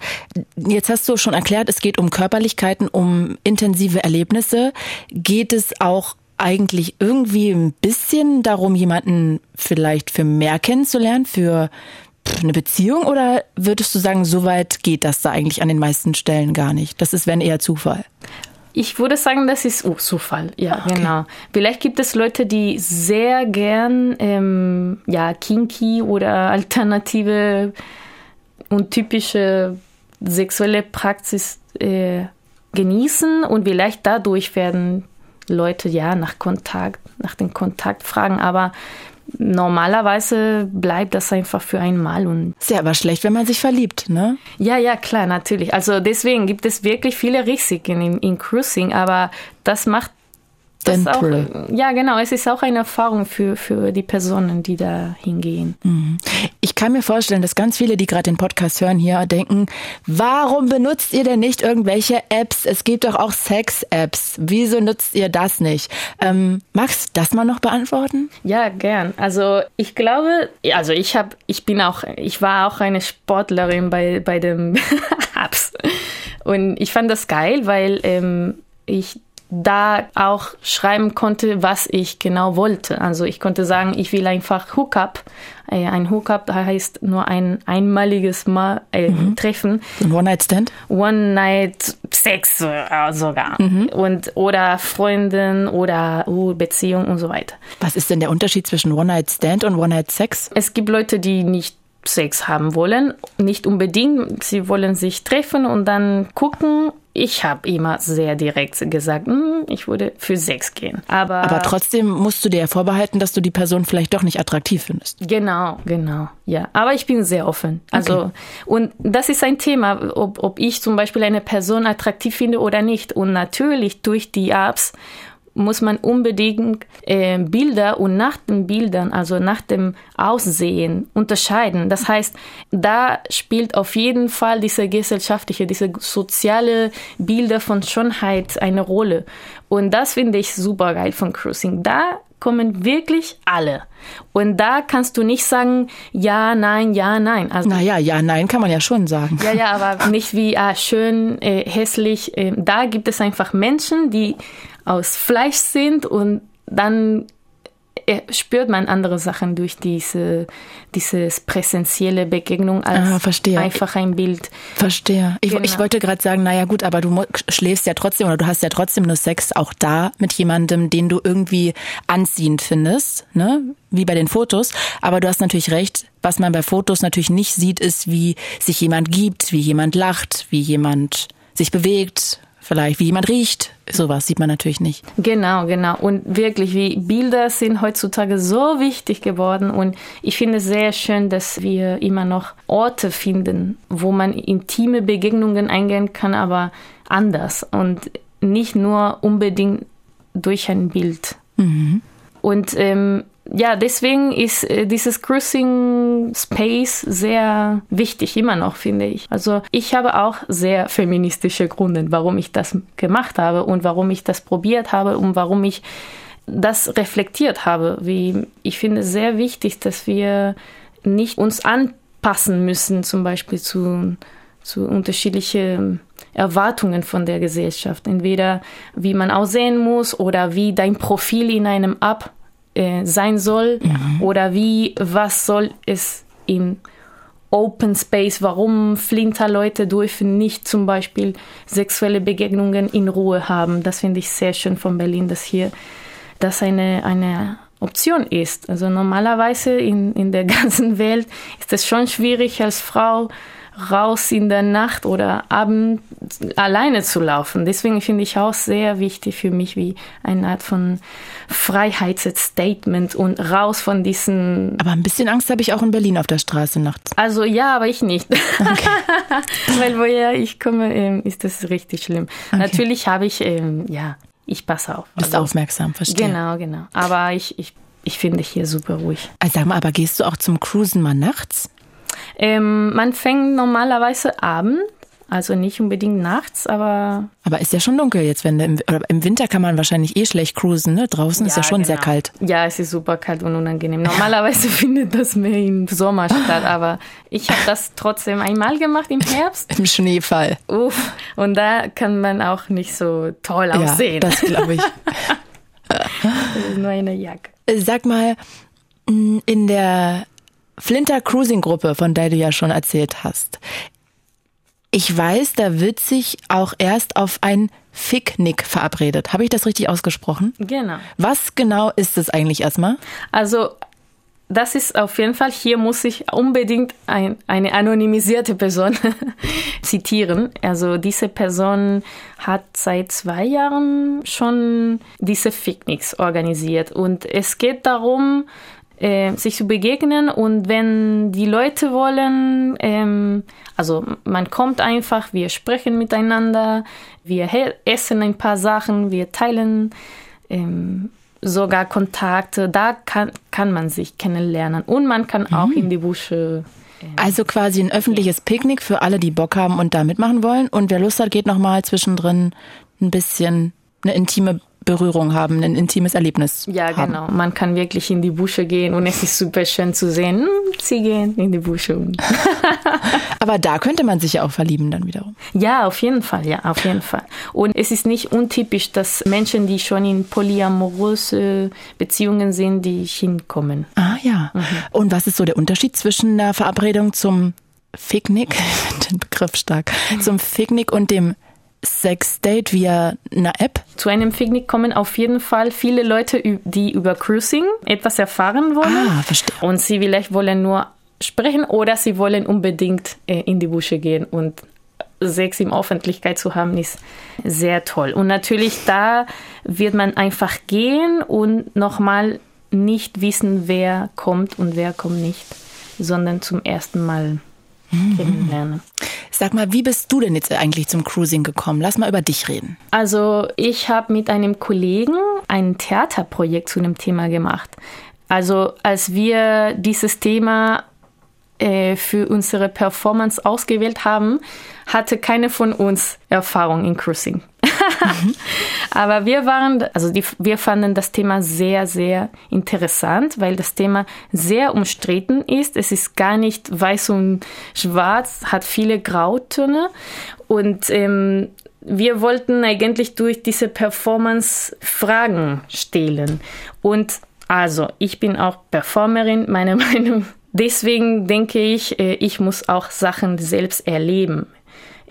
Jetzt hast du schon erklärt, es geht um Körperlichkeiten, um intensive Erlebnisse. Geht es auch eigentlich irgendwie ein bisschen darum, jemanden vielleicht für mehr kennenzulernen, für eine Beziehung? Oder würdest du sagen, so weit geht das da eigentlich an den meisten Stellen gar nicht? Das ist, wenn eher Zufall. Ich würde sagen, das ist oh, Zufall. Ja, ah, okay. genau. Vielleicht gibt es Leute, die sehr gern ähm, ja, kinky oder alternative und typische sexuelle Praxis äh, genießen und vielleicht dadurch werden Leute ja nach Kontakt, nach dem Kontakt fragen. Aber normalerweise bleibt das einfach für einmal und ist ja aber schlecht, wenn man sich verliebt, ne? Ja, ja, klar, natürlich. Also deswegen gibt es wirklich viele Risiken in, in Cruising, aber das macht das auch, ja, genau. Es ist auch eine Erfahrung für, für die Personen, die da hingehen. Mhm. Ich kann mir vorstellen, dass ganz viele, die gerade den Podcast hören, hier denken, warum benutzt ihr denn nicht irgendwelche Apps? Es gibt doch auch Sex-Apps. Wieso nutzt ihr das nicht? Ähm, magst du das mal noch beantworten? Ja, gern. Also ich glaube, also ich habe, ich bin auch, ich war auch eine Sportlerin bei, bei den Apps. Und ich fand das geil, weil ähm, ich da auch schreiben konnte, was ich genau wollte. Also ich konnte sagen, ich will einfach Hookup. Äh, ein Hookup heißt nur ein einmaliges Mal äh, mhm. Treffen. Ein One-Night-Stand? One-Night-Sex äh, sogar. Mhm. Und, oder Freundin oder uh, Beziehung und so weiter. Was ist denn der Unterschied zwischen One-Night-Stand und One-Night-Sex? Es gibt Leute, die nicht Sex haben wollen. Nicht unbedingt. Sie wollen sich treffen und dann gucken. Ich habe immer sehr direkt gesagt, hm, ich würde für Sex gehen. Aber, Aber trotzdem musst du dir ja vorbehalten, dass du die Person vielleicht doch nicht attraktiv findest. Genau, genau. Ja, aber ich bin sehr offen. Also, okay. und das ist ein Thema, ob, ob ich zum Beispiel eine Person attraktiv finde oder nicht. Und natürlich durch die Apps muss man unbedingt äh, Bilder und nach den Bildern, also nach dem Aussehen unterscheiden. Das heißt, da spielt auf jeden Fall diese gesellschaftliche, diese soziale Bilder von Schönheit eine Rolle. Und das finde ich super geil von Cruising. Da kommen wirklich alle. Und da kannst du nicht sagen, ja, nein, ja, nein. Also, naja, ja, nein kann man ja schon sagen. Ja, ja, aber nicht wie ah, schön, äh, hässlich. Äh, da gibt es einfach Menschen, die aus Fleisch sind und dann äh, spürt man andere Sachen durch diese dieses präsentielle Begegnung als ah, einfach ein Bild. Verstehe. Ich, genau. ich wollte gerade sagen, naja gut, aber du schläfst ja trotzdem oder du hast ja trotzdem nur Sex auch da mit jemandem, den du irgendwie anziehend findest, ne? Wie bei den Fotos. Aber du hast natürlich recht, was man bei Fotos natürlich nicht sieht, ist, wie sich jemand gibt, wie jemand lacht, wie jemand sich bewegt, vielleicht, wie jemand riecht. Sowas sieht man natürlich nicht. Genau, genau. Und wirklich, wie Bilder sind heutzutage so wichtig geworden. Und ich finde es sehr schön, dass wir immer noch Orte finden, wo man intime Begegnungen eingehen kann, aber anders und nicht nur unbedingt durch ein Bild. Mhm. Und ähm, ja, deswegen ist äh, dieses Cruising Space sehr wichtig, immer noch, finde ich. Also ich habe auch sehr feministische Gründe, warum ich das gemacht habe und warum ich das probiert habe und warum ich das reflektiert habe. Wie ich finde es sehr wichtig, dass wir nicht uns anpassen müssen, zum Beispiel zu, zu unterschiedlichen Erwartungen von der Gesellschaft. Entweder wie man aussehen muss oder wie dein Profil in einem App äh, sein soll mhm. oder wie, was soll es in Open Space, warum Flinterleute dürfen nicht zum Beispiel sexuelle Begegnungen in Ruhe haben. Das finde ich sehr schön von Berlin, dass hier das eine, eine Option ist. Also normalerweise in, in der ganzen Welt ist es schon schwierig als Frau raus in der Nacht oder Abend alleine zu laufen. Deswegen finde ich auch sehr wichtig für mich wie eine Art von Freiheitsstatement und raus von diesen. Aber ein bisschen Angst habe ich auch in Berlin auf der Straße nachts. Also ja, aber ich nicht. Okay. Weil woher ich komme, ähm, ist das richtig schlimm. Okay. Natürlich habe ich, ähm, ja, ich passe auf. Bist also, aufmerksam, verstehe. Genau, genau. Aber ich, ich, ich finde hier super ruhig. Also sag mal, aber gehst du auch zum Cruisen mal nachts? Ähm, man fängt normalerweise abends, also nicht unbedingt nachts, aber. Aber ist ja schon dunkel jetzt, wenn im, im Winter kann man wahrscheinlich eh schlecht cruisen, ne? Draußen ja, ist ja schon genau. sehr kalt. Ja, es ist super kalt und unangenehm. Normalerweise findet das mehr im Sommer statt, aber ich habe das trotzdem einmal gemacht im Herbst. Im Schneefall. Uff, und da kann man auch nicht so toll aussehen. Ja, das glaube ich. das ist nur eine Jacke. Sag mal, in der Flinter Cruising Gruppe, von der du ja schon erzählt hast. Ich weiß, da wird sich auch erst auf ein Ficknick verabredet. Habe ich das richtig ausgesprochen? Genau. Was genau ist es eigentlich erstmal? Also das ist auf jeden Fall, hier muss ich unbedingt ein, eine anonymisierte Person zitieren. Also diese Person hat seit zwei Jahren schon diese Ficknicks organisiert und es geht darum, äh, sich zu begegnen und wenn die Leute wollen, ähm, also man kommt einfach, wir sprechen miteinander, wir essen ein paar Sachen, wir teilen ähm, sogar Kontakte, da kann, kann man sich kennenlernen und man kann auch mhm. in die Busche ähm, also quasi ein öffentliches Picknick für alle, die Bock haben und da mitmachen wollen. Und wer Lust hat, geht nochmal zwischendrin ein bisschen eine intime Berührung haben, ein intimes Erlebnis. Ja, haben. genau. Man kann wirklich in die Busche gehen und es ist super schön zu sehen. Hm, sie gehen in die Busche. Aber da könnte man sich ja auch verlieben dann wiederum. Ja, auf jeden Fall, ja, auf jeden Fall. Und es ist nicht untypisch, dass Menschen, die schon in polyamoröse Beziehungen sind, die hinkommen. Ah ja. Mhm. Und was ist so der Unterschied zwischen einer Verabredung zum Ficknick, den Begriff stark, zum Ficknick und dem Sexdate via einer App? Zu einem Picknick kommen auf jeden Fall viele Leute, die über Cruising etwas erfahren wollen. Ah, verstehe. Und sie vielleicht wollen nur sprechen oder sie wollen unbedingt äh, in die Busche gehen und Sex in Öffentlichkeit zu haben, ist sehr toll. Und natürlich da wird man einfach gehen und nochmal nicht wissen, wer kommt und wer kommt nicht, sondern zum ersten Mal mhm. kennenlernen. Sag mal, wie bist du denn jetzt eigentlich zum Cruising gekommen? Lass mal über dich reden. Also ich habe mit einem Kollegen ein Theaterprojekt zu dem Thema gemacht. Also als wir dieses Thema äh, für unsere Performance ausgewählt haben, hatte keine von uns Erfahrung in Cruising. mhm. Aber wir waren, also die, wir fanden das Thema sehr, sehr interessant, weil das Thema sehr umstritten ist. Es ist gar nicht weiß und schwarz, hat viele Grautöne und ähm, wir wollten eigentlich durch diese Performance Fragen stellen. Und also, ich bin auch Performerin, meine Meinung. Deswegen denke ich, äh, ich muss auch Sachen selbst erleben.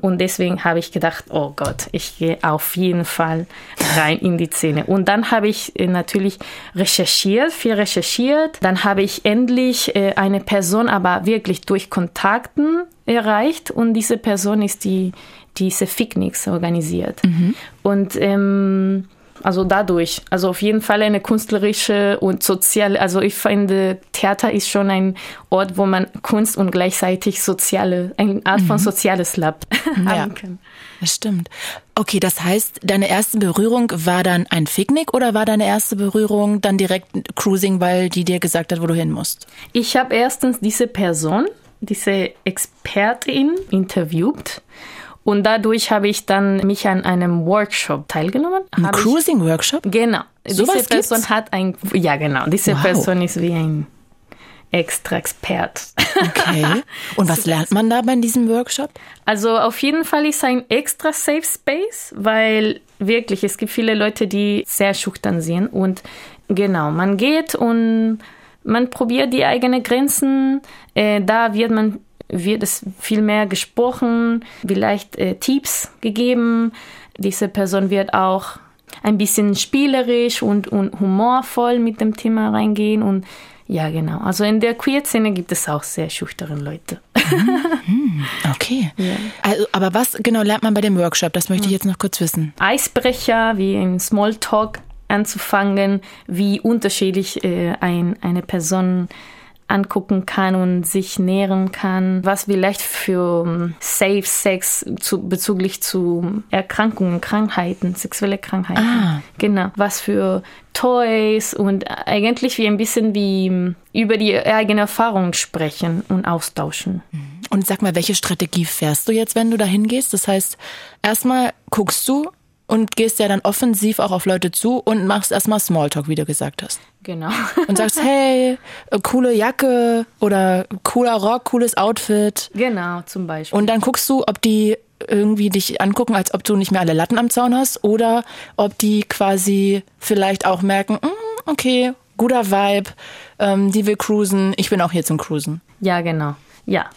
Und deswegen habe ich gedacht, oh Gott, ich gehe auf jeden Fall rein in die Szene. Und dann habe ich äh, natürlich recherchiert, viel recherchiert. Dann habe ich endlich äh, eine Person, aber wirklich durch Kontakten erreicht. Und diese Person ist die, diese Ficknicks organisiert. Mhm. Und ähm, also dadurch, also auf jeden Fall eine künstlerische und soziale, also ich finde, Theater ist schon ein Ort, wo man Kunst und gleichzeitig soziale, eine Art von mhm. soziales Lab ja, haben kann. Das stimmt. Okay, das heißt, deine erste Berührung war dann ein Picknick oder war deine erste Berührung dann direkt Cruising, weil die dir gesagt hat, wo du hin musst? Ich habe erstens diese Person, diese Expertin interviewt und dadurch habe ich dann mich an einem Workshop teilgenommen. Ein Cruising-Workshop? Genau. So diese Person gibt's? hat ein, ja genau, diese wow. Person ist wie ein extra Expert. Okay. Und was lernt man da bei diesem Workshop? Also auf jeden Fall ist ein extra Safe Space, weil wirklich, es gibt viele Leute, die sehr schüchtern sind. Und genau, man geht und man probiert die eigenen Grenzen. Äh, da wird man wird es viel mehr gesprochen, vielleicht äh, Tipps gegeben. Diese Person wird auch ein bisschen spielerisch und, und humorvoll mit dem Thema reingehen und ja, genau. Also in der Queer-Szene gibt es auch sehr schüchterne Leute. Mhm. Okay. Ja. Also, aber was genau lernt man bei dem Workshop? Das möchte ich jetzt noch kurz wissen. Eisbrecher, wie im Smalltalk anzufangen, wie unterschiedlich äh, ein, eine Person angucken kann und sich nähren kann, was vielleicht für ähm, Safe Sex zu, bezüglich zu Erkrankungen, Krankheiten, sexuelle Krankheiten. Ah. Genau. Was für Toys und eigentlich wie ein bisschen wie ähm, über die eigene Erfahrung sprechen und austauschen. Und sag mal, welche Strategie fährst du jetzt, wenn du da hingehst? Das heißt, erstmal guckst du, und gehst ja dann offensiv auch auf Leute zu und machst erstmal Smalltalk, wie du gesagt hast. Genau. Und sagst, hey, äh, coole Jacke oder cooler Rock, cooles Outfit. Genau, zum Beispiel. Und dann guckst du, ob die irgendwie dich angucken, als ob du nicht mehr alle Latten am Zaun hast oder ob die quasi vielleicht auch merken, mm, okay, guter Vibe, ähm, die will cruisen, ich bin auch hier zum Cruisen. Ja, genau. Ja,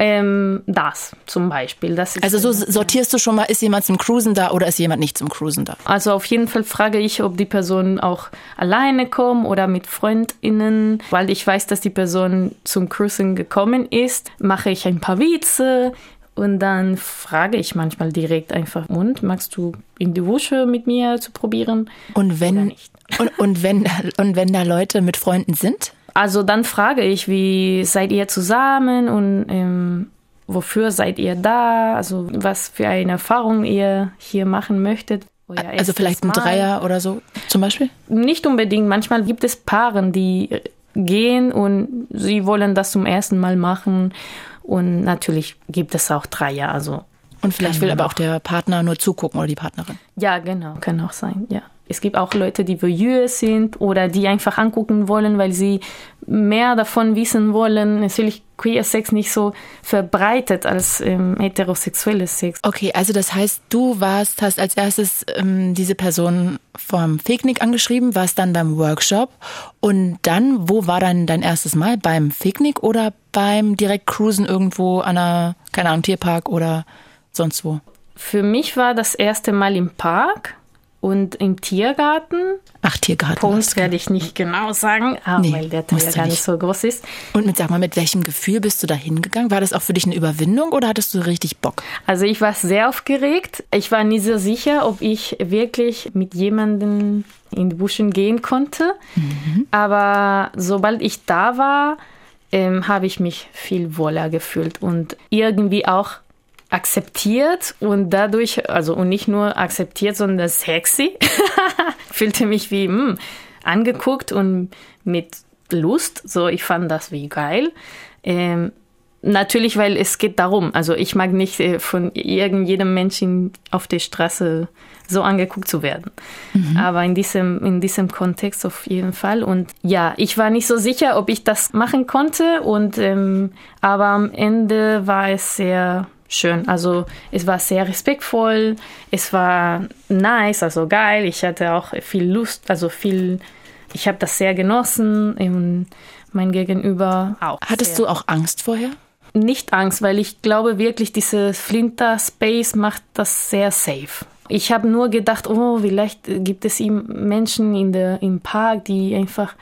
ähm, das zum Beispiel. Das also so sortierst du schon mal, ist jemand zum Cruisen da oder ist jemand nicht zum Cruisen da? Also auf jeden Fall frage ich, ob die Person auch alleine kommt oder mit FreundInnen, weil ich weiß, dass die Person zum Cruisen gekommen ist. Mache ich ein paar Witze, und dann frage ich manchmal direkt einfach, und magst du in die Wusche mit mir zu probieren? Und wenn, und, und, wenn, und wenn da Leute mit Freunden sind? Also dann frage ich, wie seid ihr zusammen und ähm, wofür seid ihr da? Also was für eine Erfahrung ihr hier machen möchtet. Also vielleicht ein Dreier oder so zum Beispiel? Nicht unbedingt. Manchmal gibt es Paaren, die gehen und sie wollen das zum ersten Mal machen. Und natürlich gibt es auch Dreier. Also und vielleicht will aber auch der Partner nur zugucken oder die Partnerin. Ja, genau, kann auch sein, ja. Es gibt auch Leute, die Voyeur sind oder die einfach angucken wollen, weil sie mehr davon wissen wollen. Natürlich Queer Sex nicht so verbreitet als ähm, heterosexuelles Sex. Okay, also das heißt, du warst, hast als erstes ähm, diese Person vom Picknick angeschrieben, warst dann beim Workshop und dann, wo war dann dein erstes Mal? Beim Picknick oder beim direkt Cruisen irgendwo an einer, keine Ahnung, Tierpark oder sonst wo? Für mich war das erste Mal im Park und im Tiergarten. Ach, Tiergarten. Punkt werde ich nicht genau sagen, nee, weil der Tiergarten nicht so groß ist. Und mit, sag mal, mit welchem Gefühl bist du da hingegangen? War das auch für dich eine Überwindung oder hattest du richtig Bock? Also ich war sehr aufgeregt. Ich war nie so sicher, ob ich wirklich mit jemandem in die Buschen gehen konnte. Mhm. Aber sobald ich da war, ähm, habe ich mich viel wohler gefühlt und irgendwie auch akzeptiert und dadurch, also und nicht nur akzeptiert, sondern sexy. Fühlte mich wie mh, hm, angeguckt und mit Lust. So, ich fand das wie geil. Ähm, natürlich, weil es geht darum. Also ich mag nicht äh, von irgendjedem Menschen auf der Straße so angeguckt zu werden. Mhm. Aber in diesem, in diesem Kontext auf jeden Fall. Und ja, ich war nicht so sicher, ob ich das machen konnte. Und ähm, aber am Ende war es sehr schön. Also es war sehr respektvoll, es war nice, also geil. Ich hatte auch viel Lust, also viel, ich habe das sehr genossen und mein Gegenüber auch. Hattest sehr. du auch Angst vorher? Nicht Angst, weil ich glaube wirklich, diese Flinter Space macht das sehr safe. Ich habe nur gedacht, oh, vielleicht gibt es Menschen in der, im Park, die einfach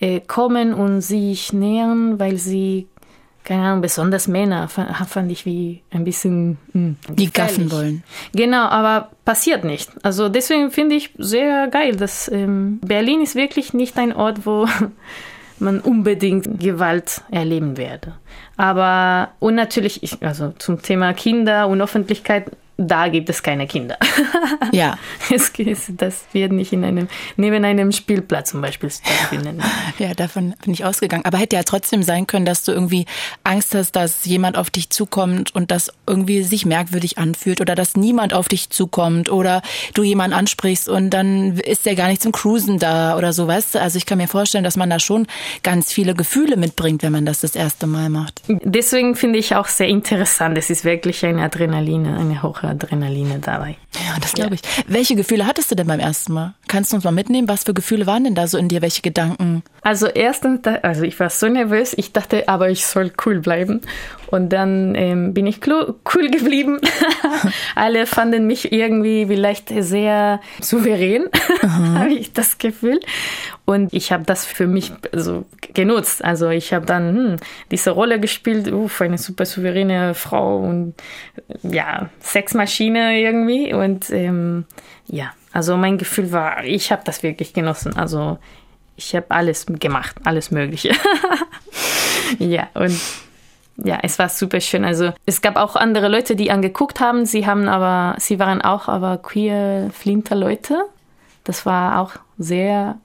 äh, kommen und sich nähern, weil sie keine Ahnung, besonders Männer fand ich wie ein bisschen mh, hm, die gaffen wollen. Genau, aber passiert nicht. Also deswegen finde ich sehr geil, dass ähm, Berlin ist wirklich nicht ein Ort, wo man unbedingt Gewalt erleben werde. Aber und natürlich, ich, also zum Thema Kinder und Öffentlichkeit da gibt es keine Kinder. Ja. Es, das wird nicht in einem, neben einem Spielplatz zum Beispiel stattfinden. Ja, davon bin ich ausgegangen. Aber hätte ja trotzdem sein können, dass du irgendwie Angst hast, dass jemand auf dich zukommt und das irgendwie sich merkwürdig anfühlt oder dass niemand auf dich zukommt oder du jemanden ansprichst und dann ist der gar nicht zum Cruisen da oder so, weißt du? Also ich kann mir vorstellen, dass man da schon ganz viele Gefühle mitbringt, wenn man das das erste Mal macht. Deswegen finde ich auch sehr interessant. Es ist wirklich eine Adrenaline, eine hohe Adrenaline dabei. Ja, das glaube ich. Welche Gefühle hattest du denn beim ersten Mal? Kannst du uns mal mitnehmen? Was für Gefühle waren denn da so in dir? Welche Gedanken? Also erstens, also ich war so nervös. Ich dachte, aber ich soll cool bleiben. Und dann ähm, bin ich cool geblieben. Alle fanden mich irgendwie vielleicht sehr souverän, habe ich das Gefühl. Und ich habe das für mich so genutzt. Also ich habe dann hm, diese Rolle gespielt, uff, eine super souveräne Frau und ja, Sexmaschine irgendwie. Und ähm, ja, also mein Gefühl war, ich habe das wirklich genossen. Also ich habe alles gemacht, alles Mögliche. ja, und ja, es war super schön. Also es gab auch andere Leute, die angeguckt haben. Sie haben aber, sie waren auch aber queer Flinter Leute. Das war auch sehr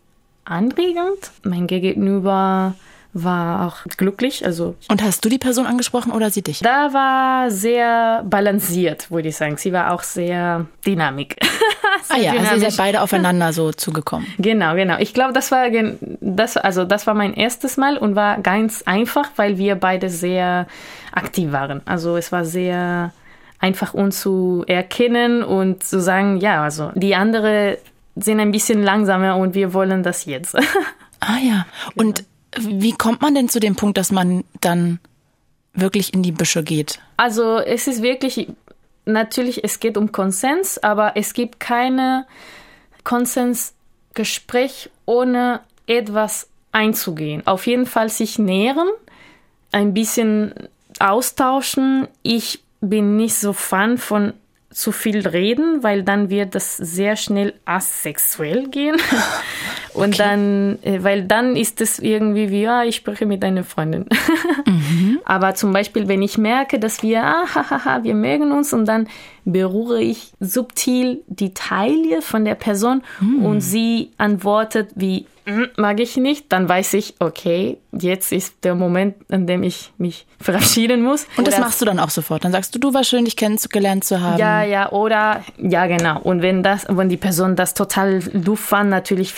anregend. Mein Gegenüber war auch glücklich. Also und hast du die Person angesprochen oder sie dich? Da war sehr balanciert, würde ich sagen. Sie war auch sehr dynamik. sehr ah ja, dynamisch. also ihr seid beide aufeinander so zugekommen. Genau, genau. Ich glaube, das war das, also das war mein erstes Mal und war ganz einfach, weil wir beide sehr aktiv waren. Also es war sehr einfach uns zu erkennen und zu sagen, ja, also die andere sind ein bisschen langsamer und wir wollen das jetzt. ah ja. Und wie kommt man denn zu dem Punkt, dass man dann wirklich in die Büsche geht? Also es ist wirklich, natürlich, es geht um Konsens, aber es gibt keine Konsensgespräch ohne etwas einzugehen. Auf jeden Fall sich nähren, ein bisschen austauschen. Ich bin nicht so Fan von zu viel reden, weil dann wird das sehr schnell asexuell gehen. Und okay. dann, äh, weil dann ist es irgendwie wie, ja, ich spreche mit einer Freundin. Mhm. Aber zum Beispiel, wenn ich merke, dass wir, ah, hahaha, wir mögen uns und dann berühre ich subtil die Taille von der Person mhm. und sie antwortet wie, mag ich nicht, dann weiß ich, okay, jetzt ist der Moment, an dem ich mich verabschieden muss. Und das machst du dann auch sofort. Dann sagst du, du war schön, dich kennengelernt zu haben. Ja, ja, oder ja, genau. Und wenn das, wenn die Person das total doof fand, natürlich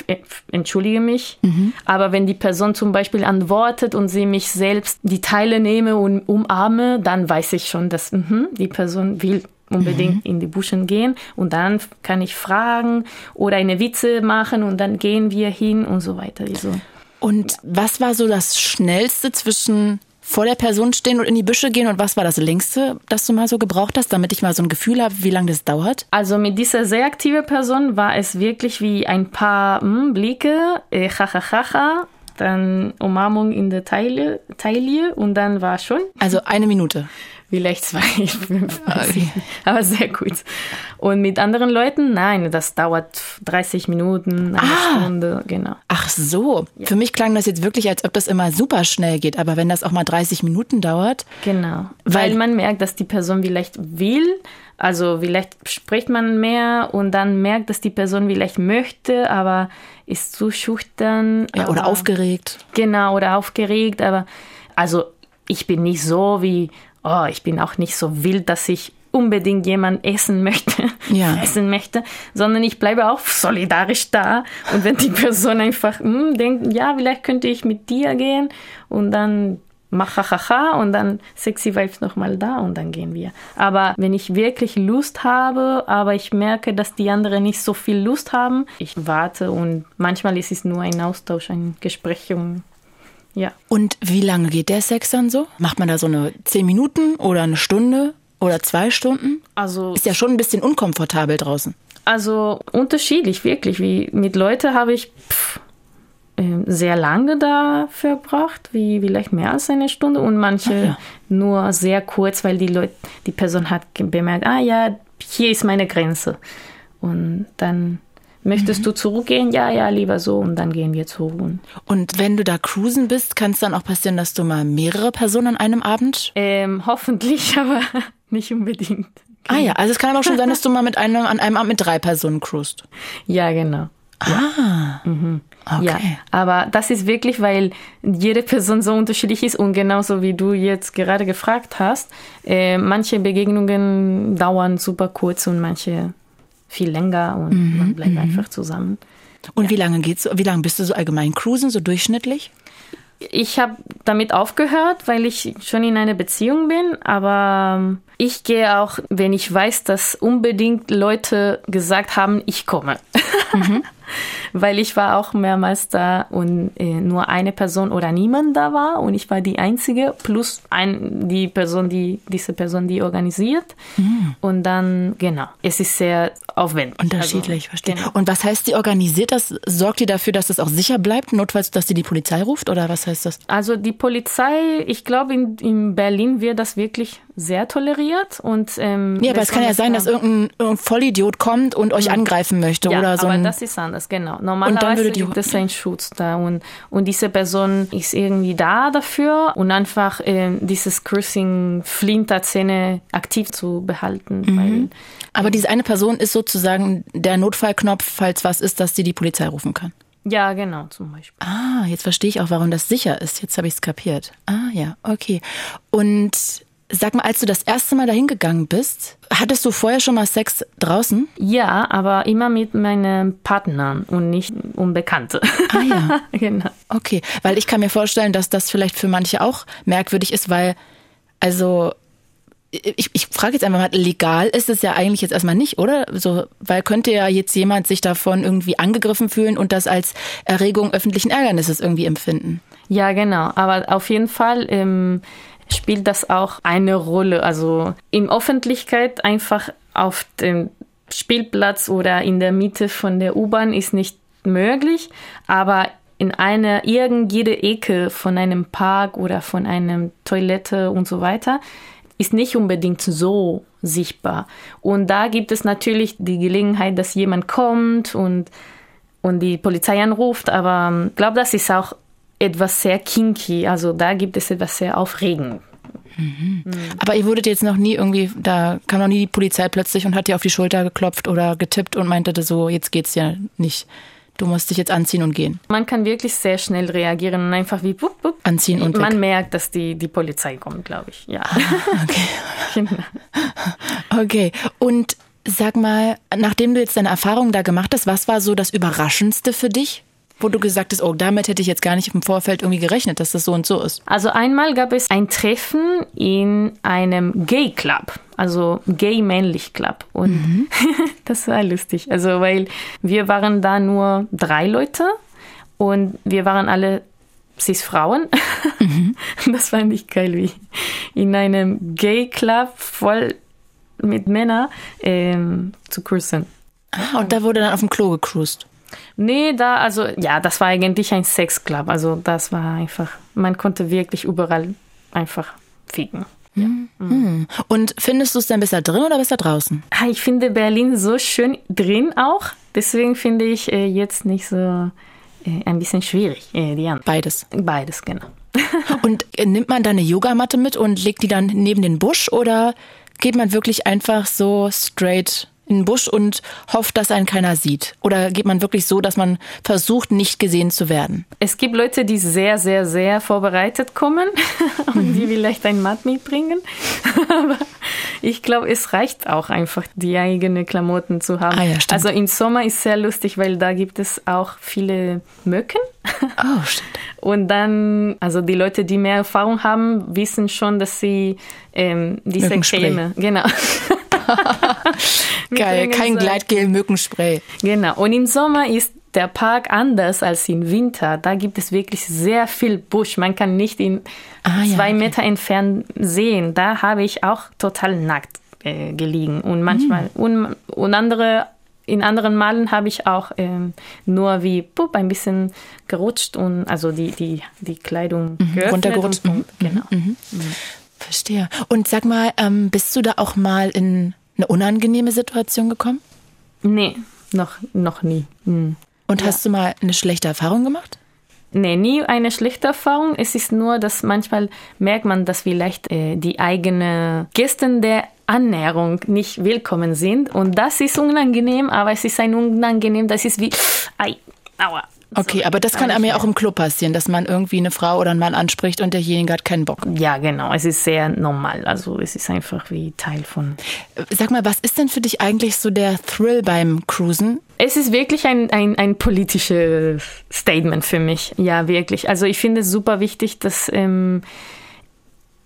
entschuldige mich. Mhm. Aber wenn die Person zum Beispiel antwortet und sie mich selbst die Teile nehme und umarme, dann weiß ich schon, dass mh, die Person will unbedingt mhm. in die Buschen gehen und dann kann ich fragen oder eine Witze machen und dann gehen wir hin und so weiter. Also, und ja. was war so das Schnellste zwischen vor der Person stehen und in die Büsche gehen und was war das längste, das du mal so gebraucht hast, damit ich mal so ein Gefühl habe, wie lange das dauert? Also mit dieser sehr aktiven Person war es wirklich wie ein paar hm, Blicke, äh, ha, dann Umarmung in der Taille, Taille und dann war schon. Also eine Minute vielleicht zwei, fünf, aber sehr gut. Und mit anderen Leuten, nein, das dauert 30 Minuten, eine ah. Stunde, genau. Ach so, ja. für mich klang das jetzt wirklich, als ob das immer super schnell geht, aber wenn das auch mal 30 Minuten dauert. Genau, weil, weil man merkt, dass die Person vielleicht will, also vielleicht spricht man mehr und dann merkt, dass die Person vielleicht möchte, aber ist zu schüchtern. Ja, oder aufgeregt. Genau, oder aufgeregt, aber also ich bin nicht so wie oh, ich bin auch nicht so wild, dass ich unbedingt jemand essen möchte, ja. essen möchte, sondern ich bleibe auch solidarisch da. Und wenn die Person einfach hm, denkt, ja, vielleicht könnte ich mit dir gehen und dann mach hahaha und dann sexy Vibes nochmal da und dann gehen wir. Aber wenn ich wirklich Lust habe, aber ich merke, dass die anderen nicht so viel Lust haben, ich warte und manchmal ist es nur ein Austausch, ein Gespräch um ja. Und wie lange geht der Sex dann so? Macht man da so eine zehn Minuten oder eine Stunde oder zwei Stunden? Also ist ja schon ein bisschen unkomfortabel draußen. Also unterschiedlich, wirklich. Wie mit Leuten habe ich pff, ähm, sehr lange da verbracht, wie vielleicht mehr als eine Stunde und manche ja. nur sehr kurz, weil die Leute, die Person hat bemerkt, ah ja, hier ist meine Grenze. Und dann Möchtest mhm. du zurückgehen? Ja, ja, lieber so und dann gehen wir zurück. Und wenn du da cruisen bist, kann es dann auch passieren, dass du mal mehrere Personen an einem Abend? Ähm, hoffentlich, aber nicht unbedingt. Ah ja, also es kann aber auch schon sein, dass du mal mit einem, an einem Abend mit drei Personen cruist. Ja, genau. Ah. Mhm. Okay. Ja, aber das ist wirklich, weil jede Person so unterschiedlich ist und genauso wie du jetzt gerade gefragt hast, äh, manche Begegnungen dauern super kurz und manche viel länger und Mhm, man bleibt einfach zusammen. Und wie lange geht's? Wie lange bist du so allgemein cruisen, so durchschnittlich? Ich habe damit aufgehört, weil ich schon in einer Beziehung bin, aber ähm, ich gehe auch, wenn ich weiß, dass unbedingt Leute gesagt haben, ich komme. weil ich war auch mehrmals da und äh, nur eine Person oder niemand da war und ich war die einzige plus ein, die Person, die diese Person, die organisiert und dann genau, es ist sehr aufwendig. Unterschiedlich, Also, verstehe. genau. Und was heißt die organisiert das? Sorgt die dafür, dass es auch sicher bleibt, notfalls, dass sie die Polizei ruft? Oder was heißt das? Also die Polizei, ich glaube in, in Berlin wird das wirklich sehr toleriert und ähm, Ja, aber es kann ja sein, dass da- irgendein, irgendein Vollidiot kommt und euch angreifen möchte ja, oder so aber das ist anders, genau. Normalerweise gibt es einen Schutz da und, und diese Person ist irgendwie da dafür und einfach ähm, dieses Cruising Flinterzähne aktiv zu behalten. Mhm. Weil, aber diese eine Person ist sozusagen der Notfallknopf, falls was ist, dass sie die Polizei rufen kann. ja, genau, zum Beispiel. Ah, jetzt verstehe ich auch, warum das sicher ist. Jetzt habe ich es kapiert. Ah, ja, okay. Und sag mal, als du das erste Mal dahin gegangen bist, hattest du vorher schon mal Sex draußen? Ja, aber immer mit meinen Partnern und nicht Unbekannte. Ah ja. genau. Okay, weil ich kann mir vorstellen, dass das vielleicht für manche auch merkwürdig ist, weil, also, ich, ich frage jetzt einfach mal, legal ist es ja eigentlich jetzt erstmal nicht, oder? So, weil könnte ja jetzt jemand sich davon irgendwie angegriffen fühlen und das als Erregung öffentlichen Ärgernisses irgendwie empfinden. Ja, genau. Aber auf jeden Fall ähm, spielt das auch eine Rolle. Also in Öffentlichkeit einfach auf dem Spielplatz oder in der Mitte von der U-Bahn ist nicht möglich, aber in einer irgendjede Ecke von einem Park oder von einem Toilette und so weiter ist nicht unbedingt so sichtbar. Und da gibt es natürlich die Gelegenheit, dass jemand kommt und und die Polizei anruft, aber ähm, ich glaube, das ist auch etwas sehr kinky. Also da gibt es etwas sehr aufregend. Aber ihr wurdet jetzt noch nie irgendwie, da kam noch nie die Polizei plötzlich und hat dir auf die Schulter geklopft oder getippt und meinte so, jetzt geht's ja nicht. Du musst dich jetzt anziehen und gehen. Man kann wirklich sehr schnell reagieren und einfach wie wupp, wupp. Anziehen und Man weg. merkt, dass die, die Polizei kommt, glaube ich. Ja. Okay. genau. Okay. Und sag mal, nachdem du jetzt deine Erfahrungen da gemacht hast, was war so das Überraschendste für dich? Wo du gesagt hast, oh, damit hätte ich jetzt gar nicht im Vorfeld irgendwie gerechnet, dass das so und so ist. Also einmal gab es ein Treffen in einem Gay Club, also Gay Männlich Club und das war lustig, also weil wir waren da nur drei Leute und wir waren alle cis Frauen. Das fand ich geil, wie in einem Gay Club voll mit Männern ähm, zu cruisen. Ah, und da wurde dann auf dem Klo gecruised. Nee, da, also, ja, das war eigentlich ein Sexclub. Also, das war einfach, man konnte wirklich überall einfach ficken. Und findest du es denn besser drin oder besser draußen? Ah, Ich finde Berlin so schön drin auch. Deswegen finde ich äh, jetzt nicht so äh, ein bisschen schwierig, äh, die anderen. Beides. Beides, genau. Und äh, nimmt man da eine Yogamatte mit und legt die dann neben den Busch oder geht man wirklich einfach so straight in den Busch und hofft, dass einen keiner sieht? Oder geht man wirklich so, dass man versucht, nicht gesehen zu werden? Es gibt Leute, die sehr, sehr, sehr vorbereitet kommen und die vielleicht ein Matt mitbringen. Aber ich glaube, es reicht auch einfach, die eigene Klamotten zu haben. Ah ja, also im Sommer ist sehr lustig, weil da gibt es auch viele Mücken. Oh, stimmt. Und dann, also die Leute, die mehr Erfahrung haben, wissen schon, dass sie ähm, diese. Creme, genau. Geil, kein. Gleitgel, Mückenspray. Genau. Und im Sommer ist der Park anders als im Winter. Da gibt es wirklich sehr viel Busch. Man kann nicht in Ah, ja, zwei okay. Meter entfernt sehen. Da habe ich auch total nackt äh, gelegen. Und manchmal, Hm. und, und andere, in anderen Malen habe ich auch ähm, nur wie pup, ein bisschen gerutscht und also die, die, die Kleidung Mhm, runtergerutscht. Und, und, genau. Verstehe. Und sag mal, ähm, bist du da auch mal in eine unangenehme Situation gekommen? Nee, noch, noch nie. Hm. Und hast du mal eine schlechte Erfahrung gemacht? Nee, nie eine schlechte Erfahrung. Es ist nur, dass manchmal merkt man, dass vielleicht äh, die eigene Gäste der Annäherung nicht willkommen sind. Und das ist unangenehm, aber es ist ein unangenehm, das ist wie, ei, aua. Okay, aber das kann einem ja auch im Club passieren, dass man irgendwie eine Frau oder einen Mann anspricht und derjenige hat keinen Bock. Ja, genau. Es ist sehr normal. Also es ist einfach wie Teil von. Sag mal, was ist denn für dich eigentlich so der Thrill beim Cruisen? Es ist wirklich ein, ein, ein politisches Statement für mich. Ja, wirklich. Also ich finde es super wichtig, dass ähm,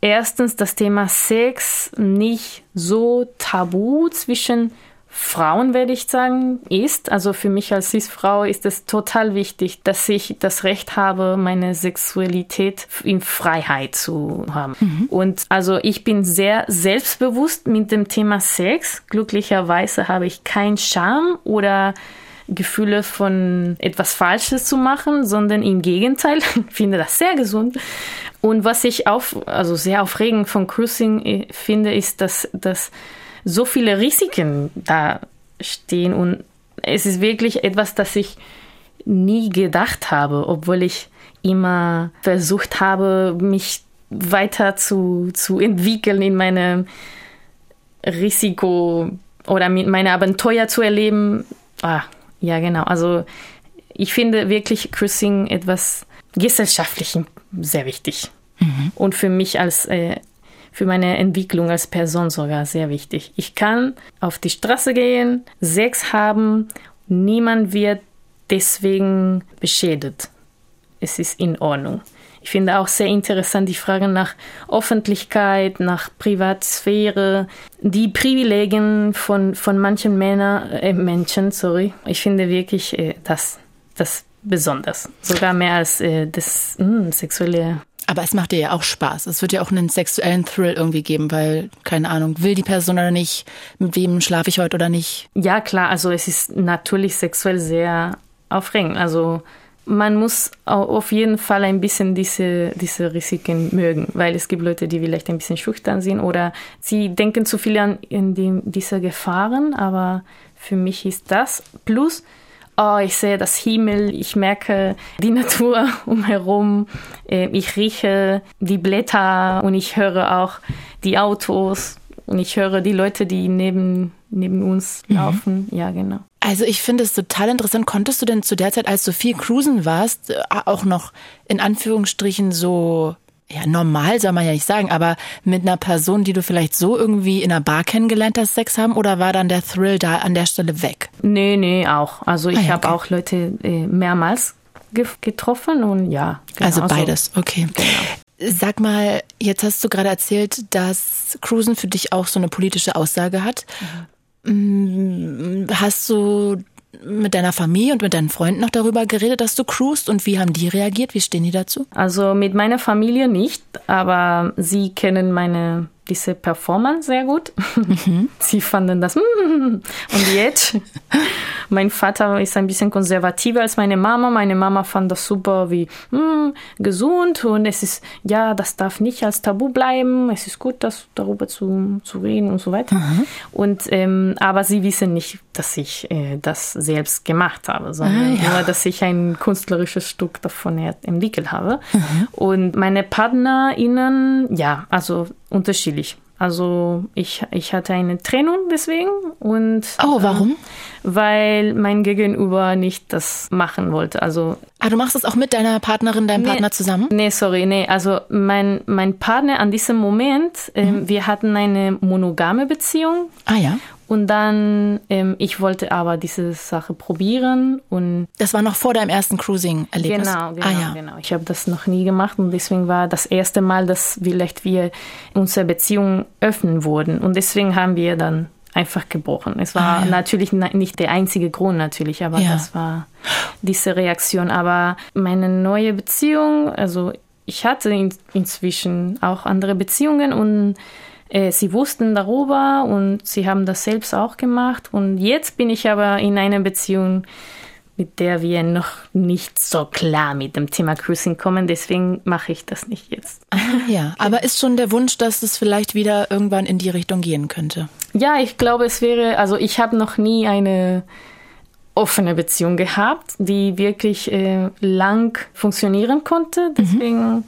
erstens das Thema Sex nicht so tabu zwischen Frauen, werde ich sagen, ist. Also für mich als Cis-Frau ist es total wichtig, dass ich das Recht habe, meine Sexualität in Freiheit zu haben. Mhm. Und also ich bin sehr selbstbewusst mit dem Thema Sex. Glücklicherweise habe ich keinen Scham oder Gefühle von etwas Falsches zu machen, sondern im Gegenteil, ich finde das sehr gesund. Und was ich auch, also sehr aufregend von Cruising äh, finde, ist, dass, dass so viele Risiken da stehen und es ist wirklich etwas, das ich nie gedacht habe, obwohl ich immer versucht habe, mich weiter zu, zu entwickeln in meinem Risiko oder mit meine Abenteuer zu erleben. Ah, ja, genau. Also ich finde wirklich Cruising etwas gesellschaftlich sehr wichtig. Mhm. Und für mich als äh, für meine Entwicklung als Person sogar sehr wichtig. Ich kann auf die Straße gehen, Sex haben, niemand wird deswegen beschädigt. Es ist in Ordnung. Ich finde auch sehr interessant die Frage nach Öffentlichkeit, nach Privatsphäre, die Privilegien von, von manchen Männer, äh, Menschen. Sorry. Ich finde wirklich äh, das, das besonders. Sogar mehr als äh, das mh, hm, sexuelle aber es macht dir ja auch Spaß. Es wird ja auch einen sexuellen Thrill irgendwie geben, weil, keine Ahnung, will die Person oder nicht, mit wem schlafe ich heute oder nicht. Ja, klar, also es ist natürlich sexuell sehr aufregend. Also man muss auf jeden Fall ein bisschen diese, diese Risiken mögen, weil es gibt Leute, die vielleicht ein bisschen schüchtern sind oder sie denken zu viel an die, diese Gefahren, aber für mich ist das. Plus, oh, ich sehe das Himmel, ich merke die Natur umherum, äh, ich rieche die Blätter und ich höre auch die Autos und ich höre die Leute, die neben, neben uns mhm. laufen. Mhm. Ja, genau. Also ich finde es total interessant. Konntest du denn zu der Zeit, als du viel cruisen warst, äh, auch noch in Anführungsstrichen so ja, normal soll man ja nicht sagen, aber mit einer Person, die du vielleicht so irgendwie in einer Bar kennengelernt hast, Sex haben oder war dann der Thrill da an der Stelle weg? Nee, nee, auch. Also ich ah, ja, habe okay. auch Leute äh, mehrmals ge getroffen und ja. Genau, also beides, okay. Genau. Sag mal, jetzt hast du gerade erzählt, dass Cruisen für dich auch so eine politische Aussage hat. Mhm. Hast du mit deiner Familie und mit deinen Freunden noch darüber geredet, dass du cruist und wie haben die reagiert? Wie stehen die dazu? Also mit meiner Familie nicht, aber sie kennen meine diese Performance sehr gut. Mhm. Sie fanden das. Und jetzt, mein Vater ist ein bisschen konservativer als meine Mama. Meine Mama fand das super wie mm, gesund und es ist, ja, das darf nicht als Tabu bleiben. Es ist gut, das darüber zu, zu reden und so weiter. Mhm. Und, ähm, aber sie wissen nicht, dass ich äh, das selbst gemacht habe, sondern ah, ja. nur, dass ich ein künstlerisches Stück davon entwickelt habe. Mhm. Und meine PartnerInnen, ja, also unterschiedlich. Also ich, ich hatte eine Trennung deswegen und Oh, warum? Äh, weil mein Gegenüber nicht das machen wollte. Also Ah, du machst das auch mit deiner Partnerin, deinem nee, Partner zusammen? Nee, sorry, nee. Also mein, mein Partner an diesem Moment, äh, mhm. wir hatten eine monogame Beziehung. Ah ja. Und dann, ähm, ich wollte aber diese Sache probieren und. Das war noch vor deinem ersten Cruising-Erlebnis? Genau, genau, ah, ja. genau. Ich habe das noch nie gemacht und deswegen war das erste Mal, dass vielleicht wir unsere Beziehung öffnen wurden. Und deswegen haben wir dann einfach gebrochen. Es war ah, ja. natürlich nicht der einzige Grund natürlich, aber ja. das war diese Reaktion. Aber meine neue Beziehung, also ich hatte in, inzwischen auch andere Beziehungen und sie wussten darüber und sie haben das selbst auch gemacht. Und jetzt bin ich aber in einer Beziehung, mit der wir noch nicht so klar mit dem Thema Cruising kommen. Deswegen mache ich das nicht jetzt. Ja, aber ist schon der Wunsch, dass es vielleicht wieder irgendwann in die Richtung gehen könnte? Ja, ich glaube, es wäre, also ich habe noch nie eine offene Beziehung gehabt, die wirklich äh, lang funktionieren konnte. Mhm. Deswegen. Mhm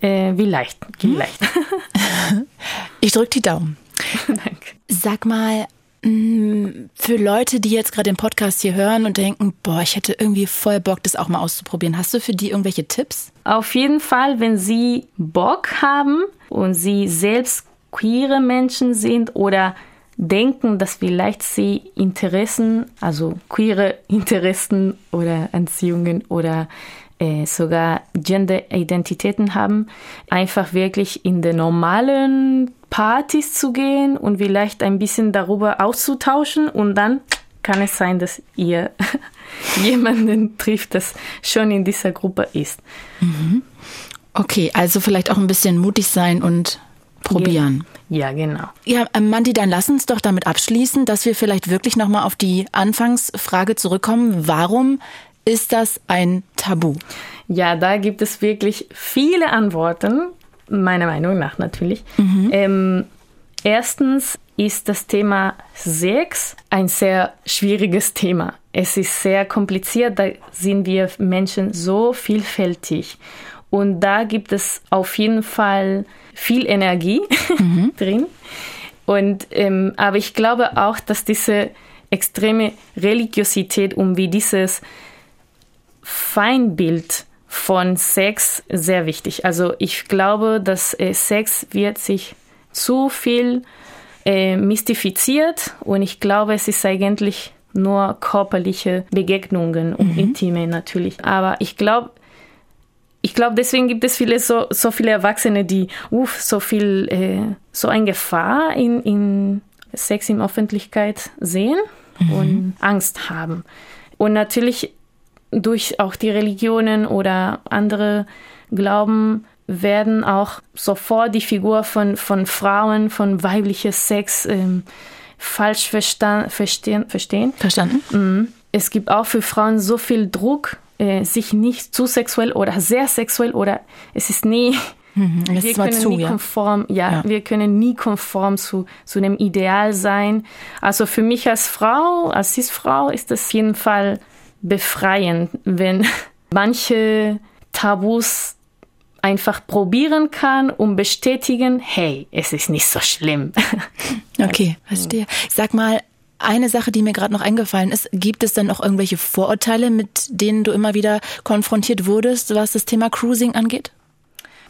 äh, wie leicht, wie leicht. ich drücke die Daumen. Danke. Sag mal, mm, für Leute, die jetzt gerade den Podcast hier hören und denken, boah, ich hätte irgendwie voll Bock, das auch mal auszuprobieren. Hast du für die irgendwelche Tipps? Auf jeden Fall, wenn sie Bock haben und sie selbst queere Menschen sind oder denken, dass vielleicht sie Interessen, also queere Interessen oder Anziehungen oder äh, sogar Gender-Identitäten haben, einfach wirklich in den normalen Partys zu gehen und vielleicht ein bisschen darüber auszutauschen und dann kann es sein, dass ihr jemanden trifft, das schon in dieser Gruppe ist. Mhm. Okay, also vielleicht auch ein bisschen mutig sein und probieren. Ja, genau. Ja, ähm, Mandy, dann lass uns doch damit abschließen, dass wir vielleicht wirklich nochmal auf die Anfangsfrage zurückkommen. Warum ist das ein Tabu? Ja, da gibt es wirklich viele Antworten, meiner Meinung nach natürlich. Mhm. Ähm, erstens ist das Thema Sex ein sehr schwieriges Thema. Es ist sehr kompliziert, da sind wir Menschen so vielfältig. Und da gibt es auf jeden Fall viel Energie mhm. drin. Und, ähm, aber ich glaube auch, dass diese extreme Religiosität um wie dieses Feinbild von Sex sehr wichtig. Also ich glaube, dass äh, Sex wird sich zu viel äh, mystifiziert und ich glaube, es ist eigentlich nur körperliche Begegnungen und mhm. intime natürlich. Aber ich glaube, ich glaube, deswegen gibt es viele so, so viele Erwachsene, die uff, so viel, äh, so eine Gefahr in, in Sex in Öffentlichkeit sehen mhm. und Angst haben. Und natürlich durch auch die Religionen oder andere Glauben werden auch sofort die Figur von, von Frauen, von weiblicher Sex ähm, falsch verstehen, verstehen. Verstanden. Mhm. Es gibt auch für Frauen so viel Druck äh, sich nicht zu sexuell oder sehr sexuell oder es ist nie mhm, wir können zu, nie ja. konform, ja, ja, wir können nie konform zu, zu einem Ideal sein. Also für mich als Frau, als Cis-Frau ist das jeden Fall befreiend, wenn manche Tabus einfach probieren kann und bestätigen, hey, es ist nicht so schlimm. Okay, verstehe. Sag mal, eine Sache, die mir gerade noch eingefallen ist, gibt es denn auch irgendwelche Vorurteile, mit denen du immer wieder konfrontiert wurdest, was das Thema Cruising angeht?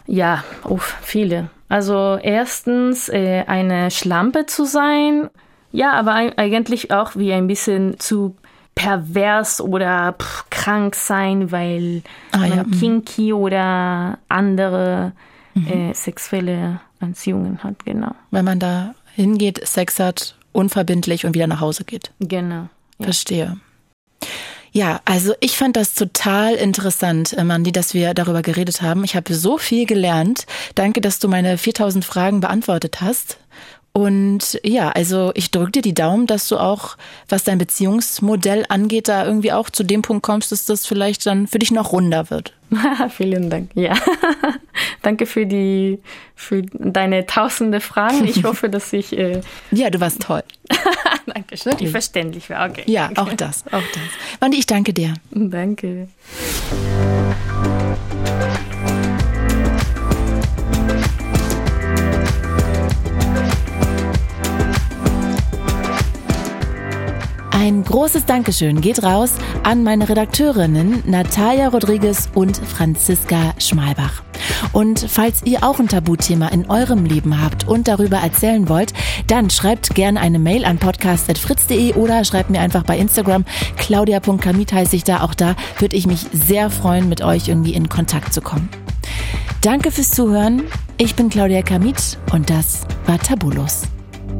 Ja, oh, viele. Also erstens äh, eine Schlampe zu sein, ja, aber eigentlich auch wie ein bisschen zu pervers oder pff, krank sein, weil ah, man ja. Mhm. kinky oder andere mhm. äh, sexuelle Anziehungen hat, genau. Wenn man da hingeht, Sex hat unverbindlich und wieder nach Hause geht. Genau. Ja. Verstehe. Ja, also ich fand das total interessant, äh, Mandy, dass wir darüber geredet haben. Ich habe so viel gelernt. Danke, dass du meine 4000 Fragen beantwortet hast. Und ja, also ich drücke dir die Daumen, dass du auch, was dein Beziehungsmodell angeht, da irgendwie auch zu dem Punkt kommst, dass das vielleicht dann für dich noch runder wird. Vielen Dank. Ja, danke für die, für deine tausende Fragen. Ich hoffe, dass ich. Äh ja, du warst toll. danke, schön. Die verständlich war. Okay. Ja, auch das, auch das. Mandy, ich danke dir. Danke. Ein großes Dankeschön geht raus an meine Redakteurinnen Natalia Rodriguez und Franziska Schmalbach. Und falls ihr auch ein Tabuthema in eurem Leben habt und darüber erzählen wollt, dann schreibt gerne eine Mail an podcast.fritz.de oder schreibt mir einfach bei Instagram. Claudia.kamit heiße ich da. Auch da würde ich mich sehr freuen, mit euch irgendwie in Kontakt zu kommen. Danke fürs Zuhören. Ich bin Claudia Kamit und das war Tabulos.